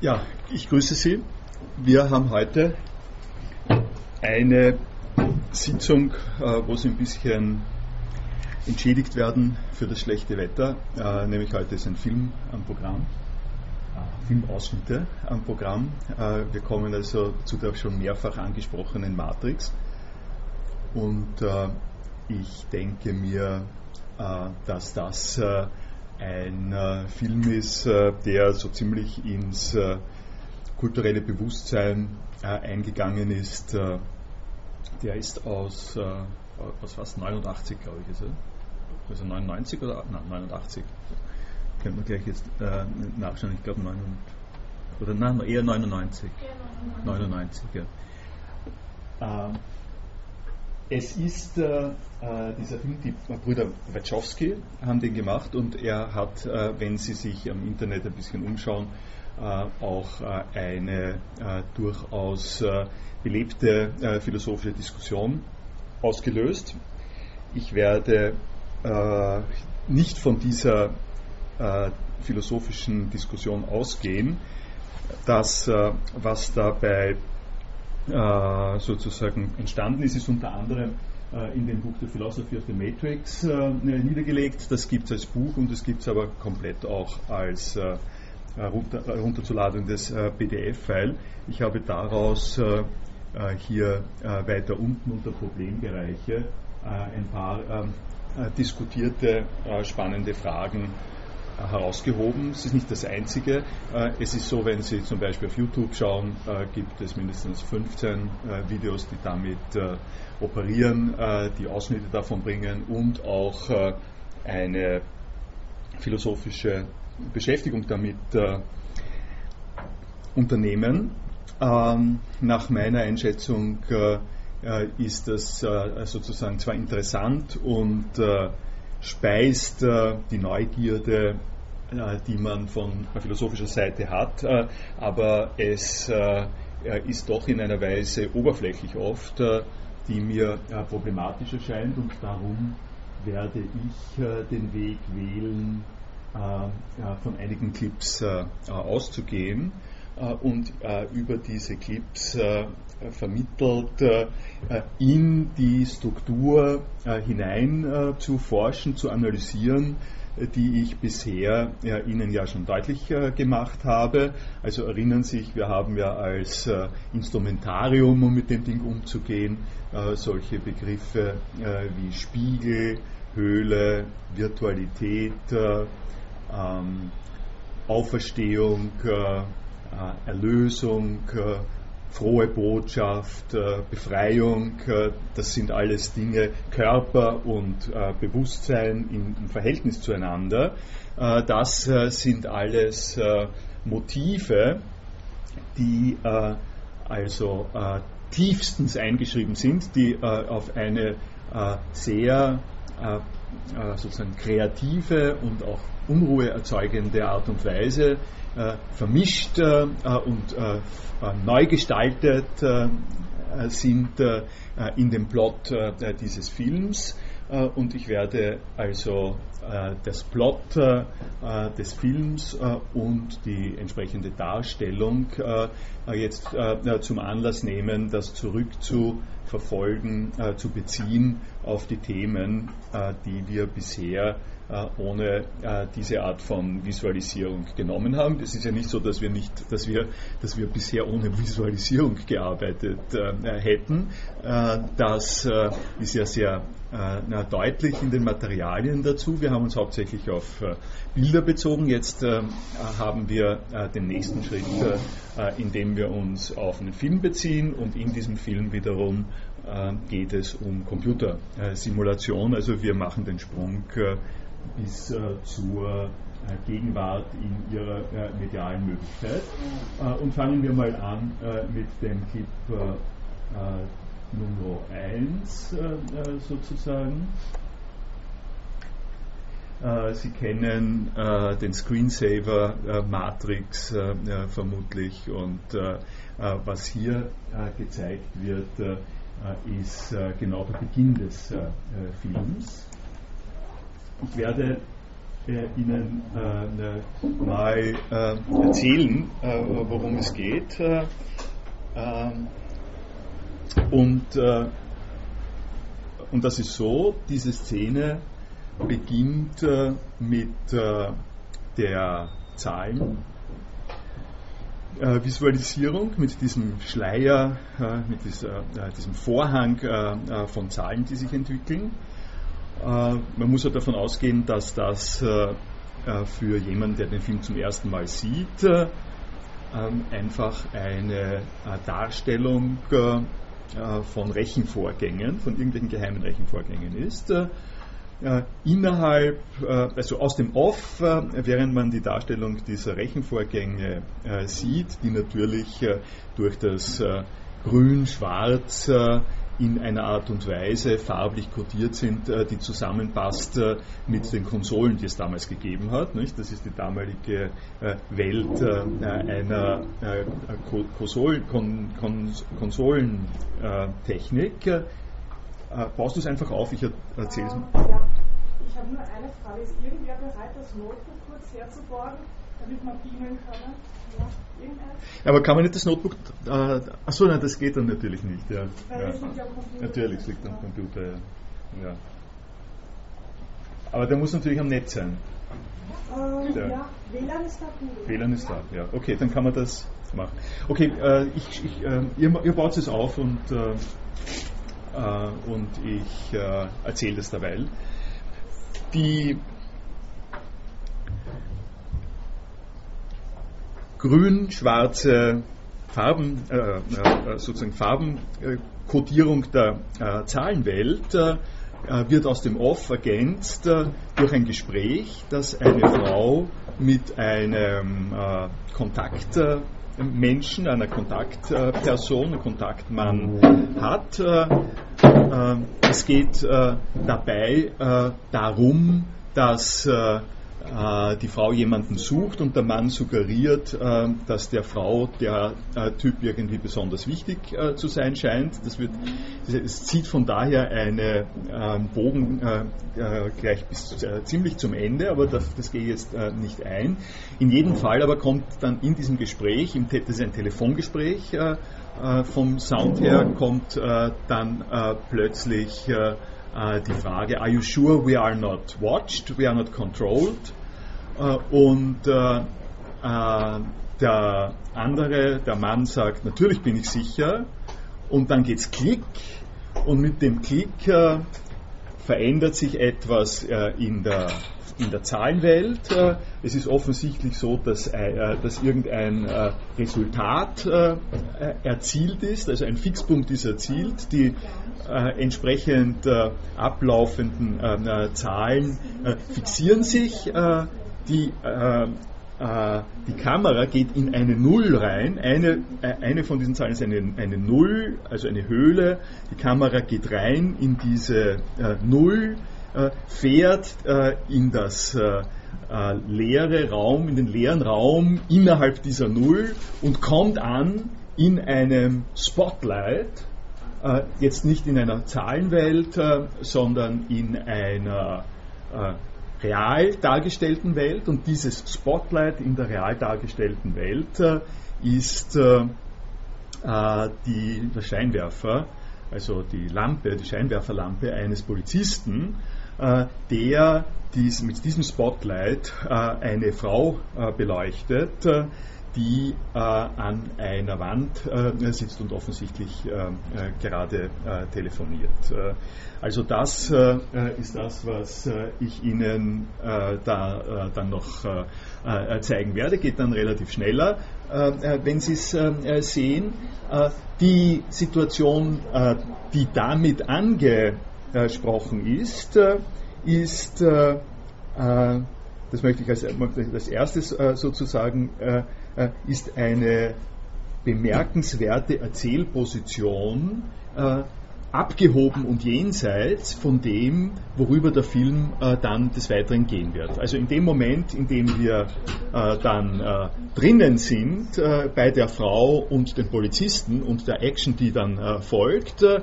Ja, ich grüße Sie. Wir haben heute eine Sitzung, äh, wo Sie ein bisschen entschädigt werden für das schlechte Wetter. Äh, nämlich heute ist ein Film am Programm, äh, Filmausschnitte am Programm. Wir kommen also zu der schon mehrfach angesprochenen Matrix. Und ich denke mir, dass das ein äh, Film ist, äh, der so ziemlich ins äh, kulturelle Bewusstsein äh, eingegangen ist. Äh, der ist aus, äh, aus was, 89, glaube ich, ist er. Also 99 oder nein, 89. Können wir gleich jetzt nachschauen, ich glaube 99. Oder nein, eher 99. 99, ja. Es ist äh, äh, dieser Film, die Brüder Wachowski haben den gemacht und er hat, äh, wenn Sie sich am Internet ein bisschen umschauen, äh, auch äh, eine äh, durchaus belebte philosophische Diskussion ausgelöst. Ich werde nicht von dieser philosophischen Diskussion ausgehen. Das, was dabei äh, sozusagen entstanden ist, ist unter anderem äh, in dem Buch The Philosophy of the Matrix äh, niedergelegt. Das gibt es als Buch und es gibt es aber komplett auch als runter, runterzuladendes PDF-File. Ich habe daraus hier weiter unten unter Problembereiche ein paar ähm, diskutierte spannende Fragen herausgehoben. Es ist nicht das Einzige. Äh, es ist so, wenn Sie zum Beispiel auf YouTube schauen, äh, gibt es mindestens 15 äh, Videos, die damit operieren, die Ausschnitte davon bringen und auch eine philosophische Beschäftigung damit unternehmen. Ähm, nach meiner Einschätzung ist das sozusagen zwar interessant und speist äh, die Neugierde, äh, die man von philosophischer Seite hat, äh, aber es ist doch in einer Weise oberflächlich oft, die mir problematisch erscheint. Und darum werde ich den Weg wählen, von einigen Clips auszugehen. Und über diese Clips vermittelt, äh, in die Struktur äh, hinein äh, zu forschen, zu analysieren, die ich bisher Ihnen ja schon deutlich gemacht habe. Also erinnern Sie sich, wir haben ja als Instrumentarium, um mit dem Ding umzugehen, solche Begriffe wie Spiegel, Höhle, Virtualität, ähm, Auferstehung, Erlösung, frohe Botschaft, äh, Befreiung, äh, das sind alles Dinge, Körper und äh, Bewusstsein im Verhältnis zueinander. Das sind alles Motive, die also tiefstens eingeschrieben sind, die auf eine sehr sozusagen kreative und auch Unruhe erzeugende Art und Weise äh, vermischt äh, und äh, neu gestaltet sind in dem Plot dieses Films. Und ich werde also das Plot des Films und die entsprechende Darstellung jetzt zum Anlass nehmen, das zurückzuverfolgen, zu beziehen auf die Themen, die wir bisher äh, ohne äh, diese Art von Visualisierung genommen haben. Es ist ja nicht so, dass wir nicht, dass wir, dass wir bisher ohne Visualisierung gearbeitet äh, hätten. das ist ja sehr deutlich in den Materialien dazu. Wir haben uns hauptsächlich auf Bilder bezogen. Jetzt haben wir den nächsten Schritt, indem wir uns auf einen Film beziehen und in diesem Film wiederum geht es um Computersimulation. Also wir machen den Sprung bis äh, zur äh, Gegenwart in ihrer äh, medialen Möglichkeit. Äh, und fangen wir mal an äh, mit dem Clip äh, Nummer 1 sozusagen. Sie kennen den Screensaver Matrix vermutlich und was hier gezeigt wird, ist genau der Beginn des Films. Ich werde Ihnen mal erzählen, worum es geht. Ähm, und, und das ist so, diese Szene beginnt mit der Zahlen äh, Visualisierung mit diesem Schleier, äh, mit dieser, äh, diesem Vorhang äh, von Zahlen, die sich entwickeln. Äh, man muss ja davon ausgehen, dass das äh, für jemanden, der den Film zum ersten Mal sieht, ähm, einfach eine Darstellung von Rechenvorgängen, von irgendwelchen geheimen Rechenvorgängen ist. Äh, innerhalb, äh, also aus dem Off, äh, während man die Darstellung dieser Rechenvorgänge äh, sieht, die natürlich äh, durch das äh, Grün-Schwarz in einer Art und Weise farblich kodiert sind, die zusammenpasst mit den Konsolen, die es damals gegeben hat. Nicht? Das ist die damalige Welt einer Konsolen, Konsolentechnik äh, baust du es einfach auf, ich erzähle es. Ähm, ja, ich habe nur eine Frage. Ist irgendwer bereit, das Notebook kurz herzuborgen, damit man beamen kann? Ja, ja, aber kann man nicht das Notebook. Äh, achso, nein, das geht dann natürlich nicht. Ja. Ja. Natürlich, es liegt am Computer, ja. ja. Aber der muss natürlich am Netz sein. Äh, ja, WLAN ist da. WLAN ist da, ja. Okay, dann kann man das machen. Okay, äh, ich, ich, äh, ihr, ihr, baut es auf und äh, äh, und ich äh, erzähle das derweil. Die grün-schwarze Farben, äh, äh, sozusagen Farbenkodierung der äh, Zahlenwelt äh, wird aus dem Off ergänzt durch ein Gespräch, das eine Frau mit einem Kontakt Menschen, einer Kontaktperson, einem Kontaktmann hat. Äh, äh, es geht äh, dabei darum, dass äh, die Frau jemanden sucht und der Mann suggeriert, äh, dass der Frau der äh, Typ irgendwie besonders wichtig äh, zu sein scheint. Das wird, es zieht von daher einen ähm, Bogen äh, gleich bis ziemlich zum Ende, aber das, das gehe ich jetzt nicht ein. In jedem Fall aber kommt dann in diesem Gespräch, im, das ist ein Telefongespräch, vom Sound her kommt dann plötzlich äh, die Frage, are you sure we are not watched, we are not controlled? Äh, und äh, der andere, der Mann sagt, natürlich bin ich sicher. Und dann geht's Klick und mit dem Klick verändert sich etwas in der in der Zahlenwelt. Äh, es ist offensichtlich so, dass, äh, dass irgendein äh, Resultat erzielt ist, also ein Fixpunkt ist erzielt. Die entsprechend ablaufenden Zahlen fixieren sich. Die die Kamera geht in eine Null rein. Eine, eine von diesen Zahlen ist eine, eine Null, also eine Höhle. Die Kamera geht rein in diese äh, Null äh, fährt äh, in das äh, leere Raum, in den leeren Raum innerhalb dieser Null und kommt an in einem Spotlight, jetzt nicht in einer Zahlenwelt, sondern in einer real dargestellten Welt. Und dieses Spotlight in der real dargestellten Welt ist die, der Scheinwerfer, also die Lampe, die Scheinwerferlampe eines Polizisten, äh, der dies, mit diesem Spotlight äh, eine Frau äh, beleuchtet, die an einer Wand sitzt und offensichtlich gerade telefoniert. also das ist das, was ich Ihnen da dann noch zeigen werde, geht dann relativ schneller, wenn Sie es sehen. die Situation, die damit ange gesprochen ist, äh, ist, äh, äh, das möchte ich als, als erstes sozusagen, ist eine bemerkenswerte Erzählposition abgehoben und jenseits von dem, worüber der Film äh, dann des Weiteren gehen wird. Also in dem Moment, in dem wir äh, dann äh, drinnen sind äh, bei der Frau und den Polizisten und der Action, die dann äh, folgt, äh,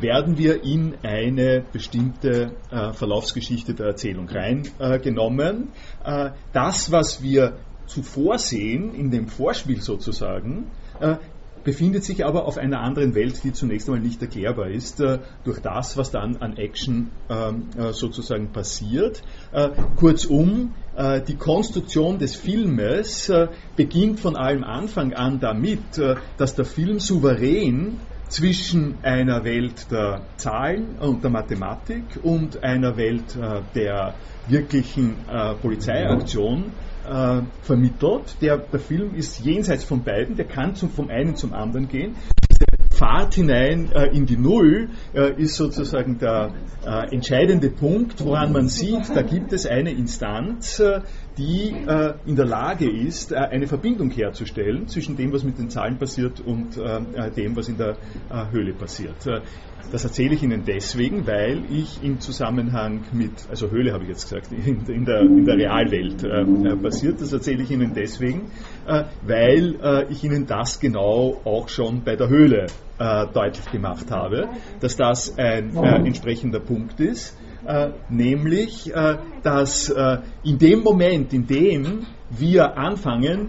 werden wir in eine bestimmte Verlaufsgeschichte der Erzählung reingenommen. das, was wir zuvor sehen, in dem Vorspiel sozusagen, befindet sich aber auf einer anderen Welt, die zunächst einmal nicht erklärbar ist, äh, durch das, was dann an Action ähm, äh, sozusagen passiert. Äh, kurzum, äh, die Konstruktion des Filmes äh, beginnt von allem Anfang an damit, äh, dass der Film souverän zwischen einer Welt der Zahlen und der Mathematik und einer Welt der wirklichen Polizeiaktion äh, vermittelt. Der, der Film ist jenseits von beiden, der kann zum, vom einen zum anderen gehen. Diese Fahrt hinein äh, in die Null äh, ist sozusagen der äh, entscheidende Punkt, woran man sieht, da gibt es eine Instanz, äh, die äh, in der Lage ist, eine Verbindung herzustellen zwischen dem, was mit den Zahlen passiert und dem, was in der Höhle passiert. Das erzähle ich Ihnen deswegen, weil ich im Zusammenhang mit, also Höhle habe ich jetzt gesagt, in, in, der, in der, Realwelt äh, äh, passiert. Das erzähle ich Ihnen deswegen, äh, weil äh, ich Ihnen das genau auch schon bei der Höhle äh, deutlich gemacht habe, dass das ein äh, entsprechender Punkt ist. nämlich, dass in dem Moment, in dem wir anfangen,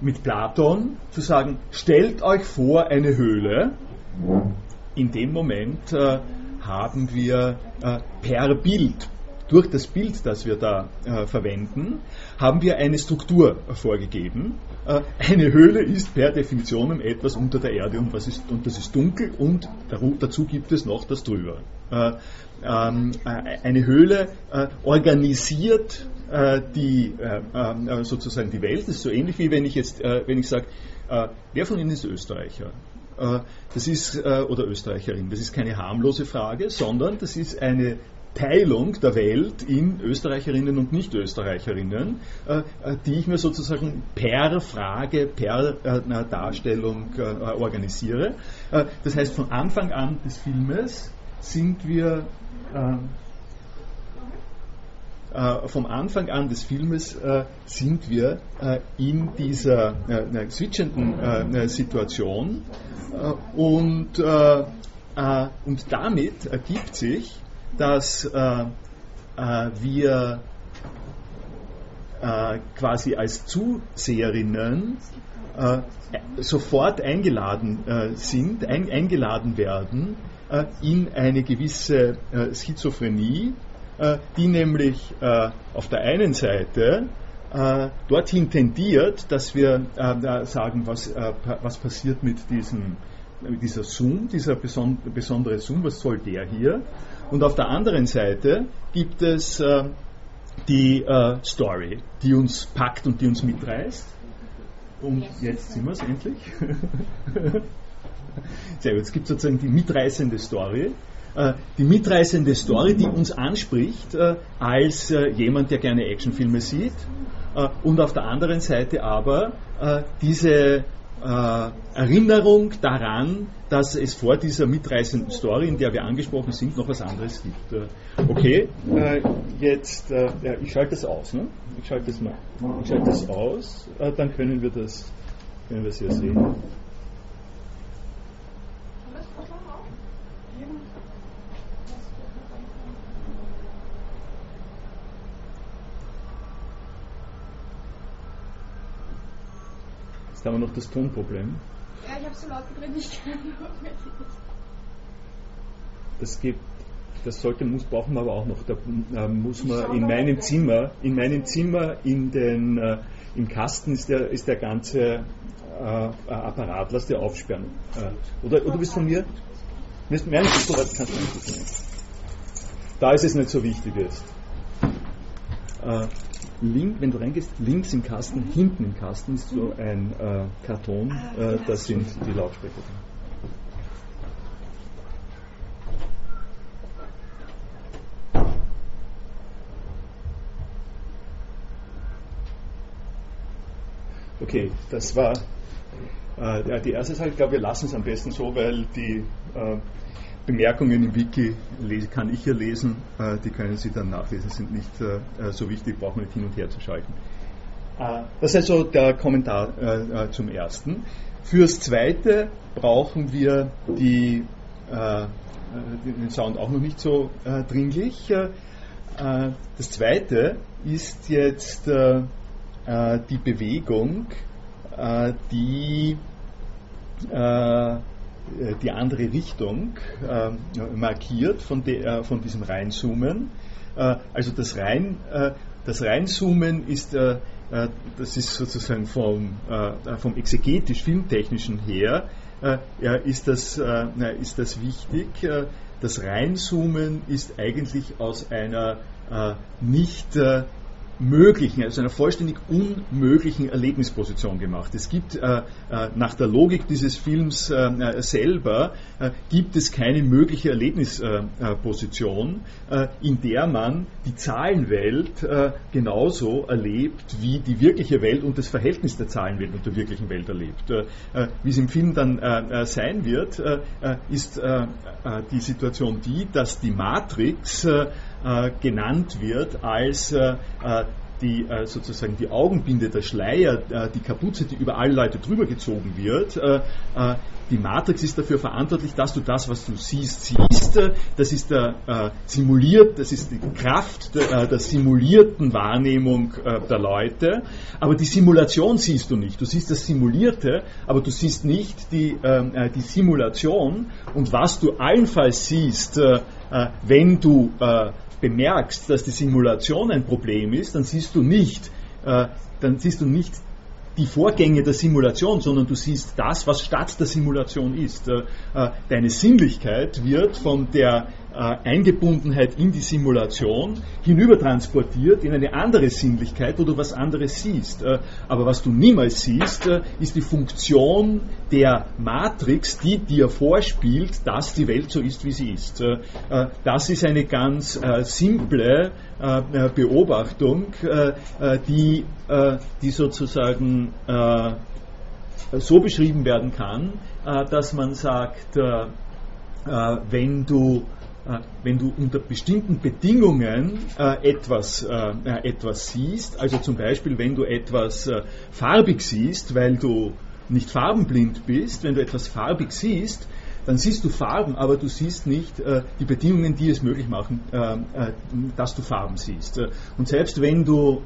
mit Platon zu sagen, stellt euch vor eine Höhle, in dem Moment äh, haben wir äh, per Bild, durch das Bild, das wir da äh, verwenden, haben wir eine Struktur vorgegeben. Äh, eine Höhle ist per Definition etwas unter der Erde und, was ist, und das ist dunkel und dazu gibt es noch das drüber. Äh, ähm, äh, eine Höhle organisiert die, sozusagen die Welt. Das ist so ähnlich wie wenn ich jetzt, wenn ich sage, wer von Ihnen ist Österreicher? Äh, das ist, äh, oder Österreicherin, das ist keine harmlose Frage, sondern das ist eine Teilung der Welt in Österreicherinnen und Nicht-Österreicherinnen, äh, die ich mir sozusagen per Frage, per Darstellung organisiere. Das heißt, von Anfang an des Filmes sind wir äh, vom Anfang an des Filmes äh, sind wir äh, in dieser äh, switchenden äh, Situation äh, und, und damit ergibt sich, dass wir quasi als Zuseherinnen sofort eingeladen sind, ein, eingeladen werden in eine gewisse Schizophrenie, die nämlich äh, auf der einen Seite äh, dorthin tendiert, dass wir sagen, was, was passiert mit diesem dieser Zoom, dieser besondere Zoom, was soll der hier? Und auf der anderen Seite gibt es äh, die äh, Story, die uns packt und die uns mitreißt. Und jetzt sind wir es endlich. Sehr gut, es gibt sozusagen die mitreißende Story, äh, die mitreißende Story, die uns anspricht äh, als äh, jemand, der gerne Actionfilme sieht. und auf der anderen Seite aber diese Erinnerung daran, dass es vor dieser mitreißenden Story, in der wir angesprochen sind, noch was anderes gibt. okay, jetzt, ich schalte das aus. Ne? Ich schalte das mal. Ich schalte das aus, dann können wir das, können wir es hier sehen. Jetzt haben wir noch das Tonproblem. Ja, ich habe so laut gedreht, ich kann nicht. Das gibt, das sollte, muss, brauchen wir aber auch noch. Da äh, muss man in meinem Zimmer, in meinem Zimmer, in den, äh, im Kasten ist der, ist der ganze äh, Apparat, lass dir aufsperren. Äh, oder, oder du bist von mir? Nein, kannst du nicht. Da ist es nicht so wichtig jetzt. Äh, link, wenn du reingehst, links im Kasten, hinten im Kasten ist so ein äh, Karton, äh, das sind die Lautsprecher. Okay, das war äh, die erste Sache. Ich glaube, wir lassen es am besten so, weil die, äh, Bemerkungen im Wiki kann ich hier lesen, die können Sie dann nachlesen, sind nicht so wichtig, brauchen wir nicht hin und her zu schalten. Das ist also der Kommentar zum ersten. Fürs zweite brauchen wir die, den Sound auch noch nicht so dringlich. Das zweite ist jetzt die Bewegung, die die andere Richtung äh, markiert von, de, äh, von diesem Reinzoomen. Äh, also das, Rein, das Reinzoomen ist, das ist sozusagen vom, vom exegetisch-filmtechnischen her, ist, das, ist das wichtig. Das Reinzoomen ist eigentlich aus einer nicht möglichen, also einer vollständig unmöglichen Erlebnisposition gemacht. Es gibt äh, äh, nach der Logik dieses Films äh, äh selber äh, gibt es keine mögliche Erlebnisposition, äh, in der man die Zahlenwelt genauso erlebt wie die wirkliche Welt und das Verhältnis der Zahlenwelt und der wirklichen Welt erlebt. wie es im Film dann sein wird, ist die Situation die, dass die Matrix genannt wird als äh, äh, die äh, sozusagen die Augenbinde, der Schleier, äh, die Kapuze, die über alle Leute drüber gezogen wird. Äh, die Matrix ist dafür verantwortlich, dass du das, was du siehst, siehst. Das ist der simuliert, das ist die Kraft der, der simulierten Wahrnehmung der Leute. Aber die Simulation siehst du nicht. Du siehst das Simulierte, aber du siehst nicht die, die Simulation. Und was du allenfalls siehst, wenn du bemerkst, dass die Simulation ein Problem ist, dann siehst du nicht, äh, dann siehst du nicht die Vorgänge der Simulation, sondern du siehst das, was statt der Simulation ist. Äh, äh, deine Sinnlichkeit wird von der Eingebundenheit in die Simulation hinübertransportiert in eine andere Sinnlichkeit, wo du was anderes siehst. Äh, aber was du niemals siehst, äh, ist die Funktion der Matrix, die dir vorspielt, dass die Welt so ist, wie sie ist. Das ist eine ganz simple Beobachtung, die, die sozusagen so beschrieben werden kann, dass man sagt, wenn du äh, wenn du unter bestimmten Bedingungen äh, etwas, äh, etwas siehst, also zum Beispiel wenn du etwas farbig siehst, weil du nicht farbenblind bist, wenn du etwas farbig siehst, dann siehst du Farben, aber du siehst nicht äh, die Bedingungen, die es möglich machen, äh, äh, dass du Farben siehst. Und selbst wenn du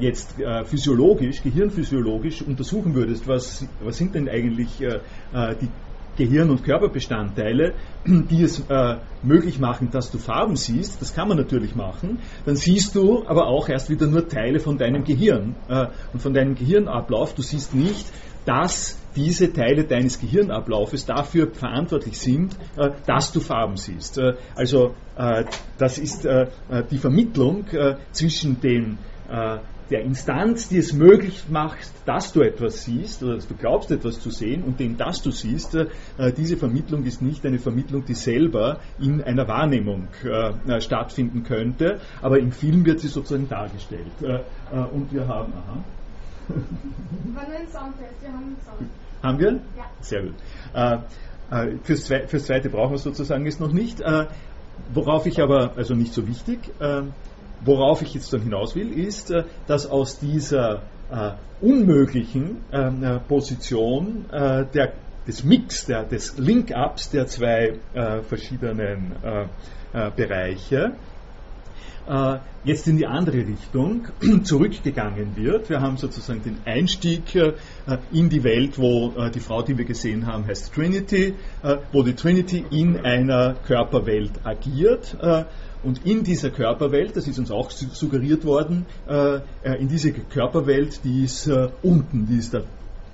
jetzt physiologisch, gehirnphysiologisch untersuchen würdest, was, was sind denn eigentlich die Gehirn- und Körperbestandteile, die es äh, möglich machen, dass du Farben siehst. Das kann man natürlich machen. Dann siehst du aber auch erst wieder nur Teile von deinem Gehirn äh, und von deinem Gehirnablauf. Du siehst nicht, dass diese Teile deines Gehirnablaufes dafür verantwortlich sind, äh, dass du Farben siehst. Äh, also äh, das ist äh, die Vermittlung zwischen den der Instanz, die es möglich macht, dass du etwas siehst oder dass du glaubst, etwas zu sehen und dem, dass du siehst, äh, diese Vermittlung ist nicht eine Vermittlung, die selber in einer Wahrnehmung äh, stattfinden könnte, aber im Film wird sie sozusagen dargestellt. Äh, äh und wir haben, aha. Haben einen Sound. Haben wir? Ja. Sehr gut. Äh, äh, fürs, Zweite brauchen wir es sozusagen jetzt noch nicht. worauf ich aber, also nicht so wichtig, Worauf ich jetzt dann hinaus will, ist, äh, dass aus dieser äh, unmöglichen ähm, äh, Position der, des Mix, der, des Link-Ups der zwei verschiedenen Bereiche jetzt in die andere Richtung zurückgegangen wird. Wir haben sozusagen den Einstieg in die Welt, wo die Frau, die wir gesehen haben, heißt Trinity, wo die Trinity in einer Körperwelt agiert und in dieser Körperwelt, das ist uns auch suggeriert worden, äh, äh, in diese Körperwelt, die ist äh, unten, die ist der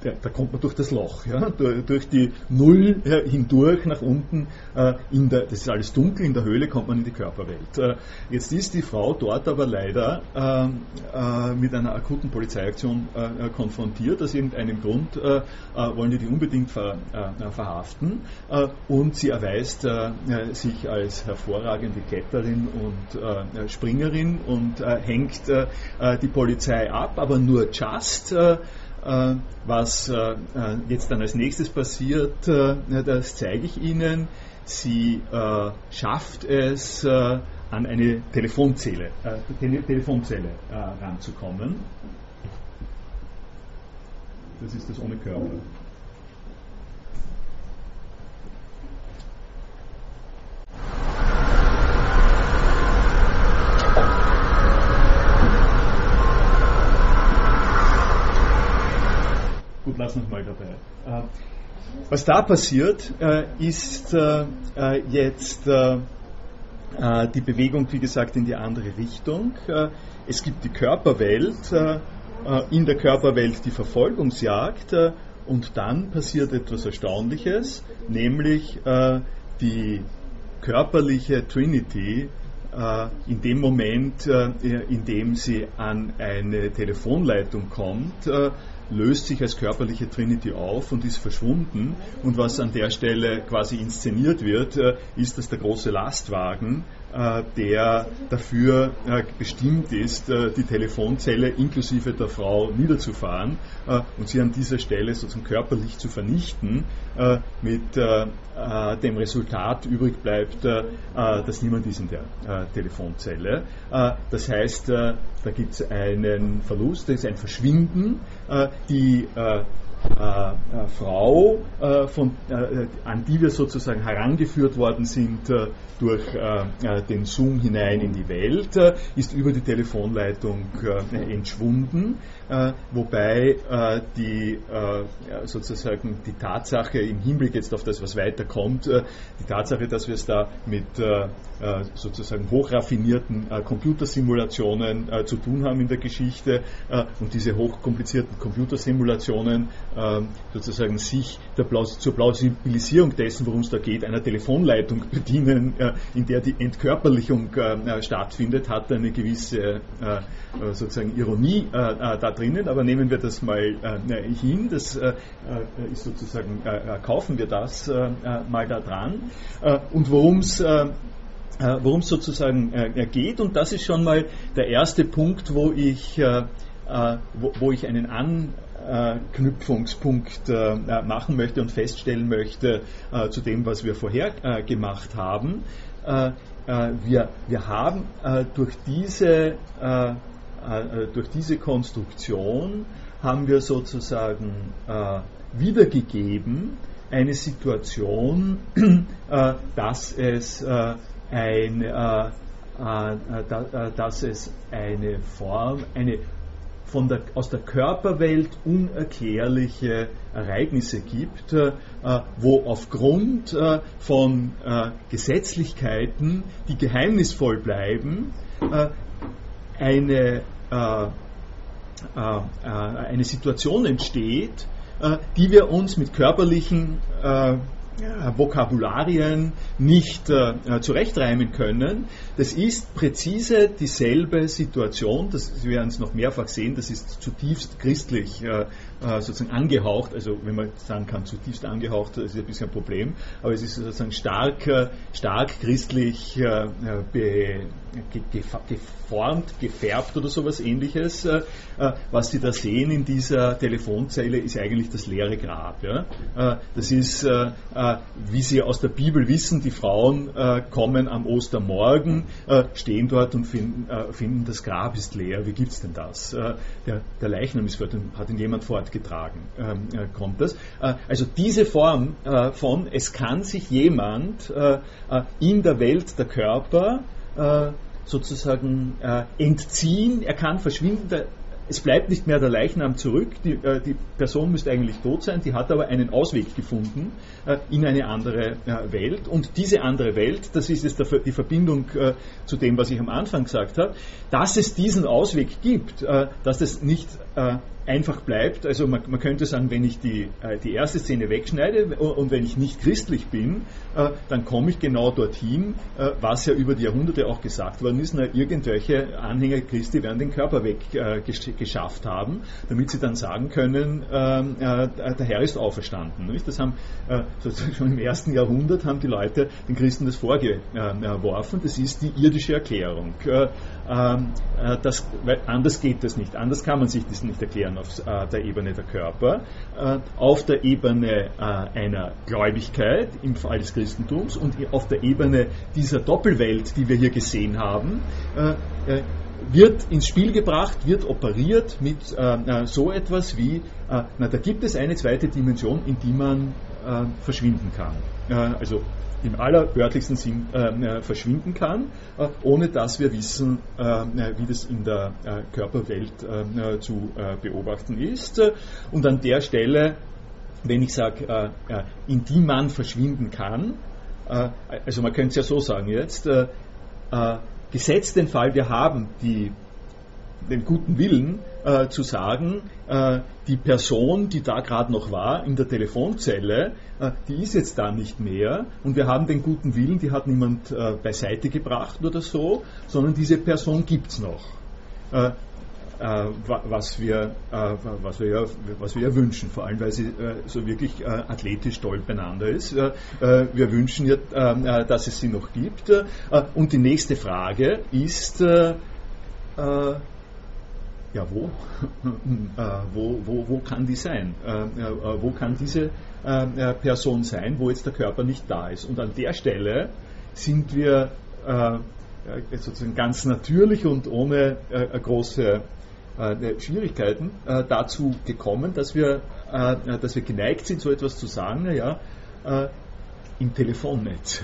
da, da, kommt man durch das Loch, ja, durch die Null hindurch nach unten. Äh, in der, das ist alles dunkel, in der Höhle kommt man in die Körperwelt. Äh, jetzt ist die Frau dort aber leider äh, mit einer akuten Polizeiaktion konfrontiert. Aus irgendeinem Grund wollen die die unbedingt ver, verhaften und sie erweist sich als hervorragende Kletterin und Springerin und hängt die Polizei ab, aber nur just äh, was äh, äh, jetzt dann als nächstes passiert, das zeige ich Ihnen. sie schafft es, an eine Telefonzelle, Tele Telefonzelle ranzukommen. Das ist das ohne Körper. Gut, lass noch mal dabei. Äh, was da passiert, äh, ist äh, jetzt die Bewegung, wie gesagt, in die andere Richtung. Es gibt die Körperwelt, in der Körperwelt die Verfolgungsjagd und dann passiert etwas Erstaunliches, nämlich die körperliche Trinity in dem Moment, in dem sie an eine Telefonleitung kommt, löst sich als körperliche Trinity auf und ist verschwunden. Und was an der Stelle quasi inszeniert wird, äh, ist, dass der große Lastwagen der dafür äh, bestimmt ist, äh, die Telefonzelle inklusive der Frau niederzufahren und sie an dieser Stelle sozusagen körperlich zu vernichten, mit dem Resultat übrig bleibt, dass niemand ist in der Telefonzelle. Das heißt, da gibt es einen Verlust, das ist ein Verschwinden. Die äh, äh, Frau, äh, von, äh, an die wir sozusagen herangeführt worden sind durch den Zoom hinein in die Welt, ist über die Telefonleitung entschwunden, wobei die sozusagen die Tatsache im Hinblick jetzt auf das, was weiterkommt, die Tatsache, dass wir es da mit sozusagen hochraffinierten Computersimulationen zu tun haben in der Geschichte und diese hochkomplizierten Computersimulationen sozusagen sich Plaus zur Plausibilisierung dessen, worum es da geht, einer Telefonleitung bedienen, äh, in der die Entkörperlichung äh, stattfindet, hat eine gewisse äh, sozusagen Ironie da drinnen, aber nehmen wir das mal hin, das ist sozusagen, kaufen wir das mal da dran. und worum es worum es sozusagen geht. Und das ist schon mal der erste Punkt, wo ich, wo, wo ich einen An, Knüpfungspunkt äh, machen möchte und feststellen möchte äh, zu dem, was wir vorher äh, gemacht haben. wir, wir haben durch diese, durch diese Konstruktion haben wir sozusagen wiedergegeben eine Situation, dass es ein, dass es eine Form, eine von der, aus der Körperwelt unerklärliche Ereignisse gibt, äh, wo aufgrund äh, von äh, Gesetzlichkeiten, die geheimnisvoll bleiben, äh, eine, äh, äh, eine Situation entsteht, die wir uns mit körperlichen Vokabularien nicht äh, zurechtreimen können. Das ist präzise dieselbe Situation, das, Sie werden es noch mehrfach sehen, das ist zutiefst christlich äh, sozusagen angehaucht, also wenn man sagen kann, zutiefst angehaucht, das ist ein bisschen ein Problem, aber es ist sozusagen stark, äh, stark christlich äh, geformt, gefärbt oder sowas ähnliches. Was Sie da sehen in dieser Telefonzelle ist eigentlich das leere Grab. Das ist, wie Sie aus der Bibel wissen, die Frauen kommen am Ostermorgen, stehen dort und finden, das Grab ist leer. Wie gibt es denn das? Der, Leichnam ist fort, hat ihn jemand fortgetragen, kommt das. Also diese Form von, es kann sich jemand in der Welt der Körper sozusagen äh, entziehen, er kann verschwinden, der, es bleibt nicht mehr der Leichnam zurück, die, äh, die, Person müsste eigentlich tot sein, die hat aber einen Ausweg gefunden äh, in eine andere äh, Welt. Und diese andere Welt, das ist jetzt die Verbindung äh, zu dem, was ich am Anfang gesagt habe, dass es diesen Ausweg gibt, äh, dass es nicht äh, einfach bleibt. Also man, man, könnte sagen, wenn ich die, äh, die erste Szene wegschneide und, und, wenn ich nicht christlich bin, äh, dann komme ich genau dorthin, äh, was ja über die Jahrhunderte auch gesagt worden ist. Na, irgendwelche Anhänger Christi werden den Körper weggeschafft äh, haben, damit sie dann sagen können, ähm, äh, der Herr ist auferstanden. Nicht? Das haben äh, schon im ersten Jahrhundert haben die Leute den Christen das vorgeworfen. Das ist die irdische Erklärung. Ähm, das, anders geht das nicht. Anders kann man sich das nicht erklären auf der Ebene der Körper, auf der Ebene einer Gläubigkeit im Fall des Christentums und auf der Ebene dieser Doppelwelt, die wir hier gesehen haben, wird ins Spiel gebracht, wird operiert mit so etwas wie, na, da gibt es eine zweite Dimension, in die man verschwinden kann. also im allerwörtlichsten Sinn äh, verschwinden kann, äh, ohne dass wir wissen, äh, wie das in der äh, Körperwelt äh, zu äh, beobachten ist. Und an der Stelle, wenn ich sage, in die man verschwinden kann, also man könnte es ja so sagen jetzt, gesetzt den Fall, wir haben die den guten Willen äh, zu sagen, äh, die Person, die da gerade noch war in der Telefonzelle, äh, die ist jetzt da nicht mehr und wir haben den guten Willen, die hat niemand äh, beiseite gebracht oder so, sondern diese Person gibt es noch. Äh, äh, was wir, was, wir ja, was wir ja wünschen, vor allem weil sie so wirklich athletisch toll beieinander ist. wir wünschen ja, dass es sie noch gibt. und die nächste Frage ist, ja, wo? äh, wo, wo, wo kann die sein? Äh, äh, wo kann diese Person sein, wo jetzt der Körper nicht da ist? Und an der Stelle sind wir sozusagen ganz natürlich und ohne große Schwierigkeiten dazu gekommen, dass wir, dass wir geneigt sind, so etwas zu sagen, naja, im Telefonnetz.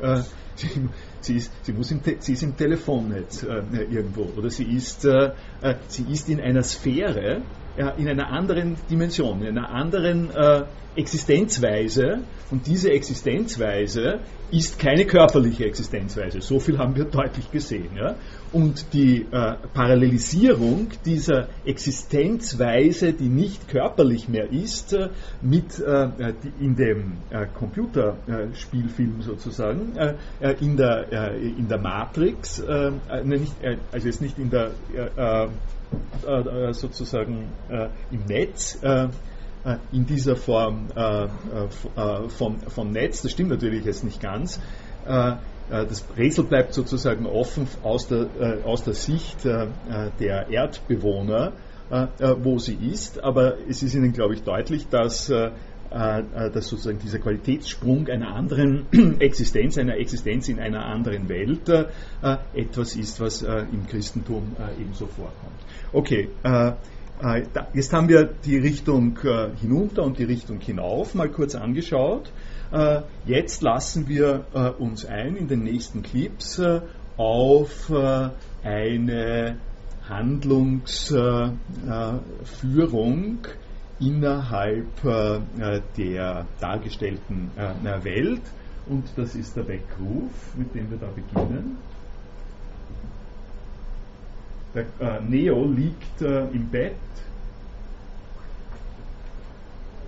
Sie, ist, sie, muss im, sie ist im Telefonnetz äh, irgendwo oder sie ist, äh, äh sie ist in einer Sphäre, ja, in einer anderen Dimension, in einer anderen äh, Existenzweise. Und diese Existenzweise ist keine körperliche Existenzweise. So viel haben wir deutlich gesehen. Ja? Und die äh, Parallelisierung dieser Existenzweise, die nicht körperlich mehr ist, äh, mit äh, in dem äh, Computerspielfilm sozusagen, äh, äh, in, der, in der Matrix, nicht, also jetzt nicht in der sozusagen im Netz, äh, in dieser Form äh, äh, von, von Netz. Das stimmt natürlich jetzt nicht ganz. Das Rätsel bleibt sozusagen offen aus der, aus der Sicht der Erdbewohner, wo sie ist. Aber es ist Ihnen, glaube ich, deutlich, dass dass sozusagen dieser Qualitätssprung einer anderen Existenz, einer Existenz in einer anderen Welt etwas ist, was im Christentum ebenso vorkommt. Okay, äh, jetzt haben wir die Richtung äh, hinunter und die Richtung hinauf mal kurz angeschaut. Äh, jetzt lassen wir uns ein in den nächsten Clips auf eine Handlungsführung innerhalb der dargestellten Welt. Und das ist der Weckruf, mit dem wir da beginnen. Der äh, Neo liegt äh, im Bett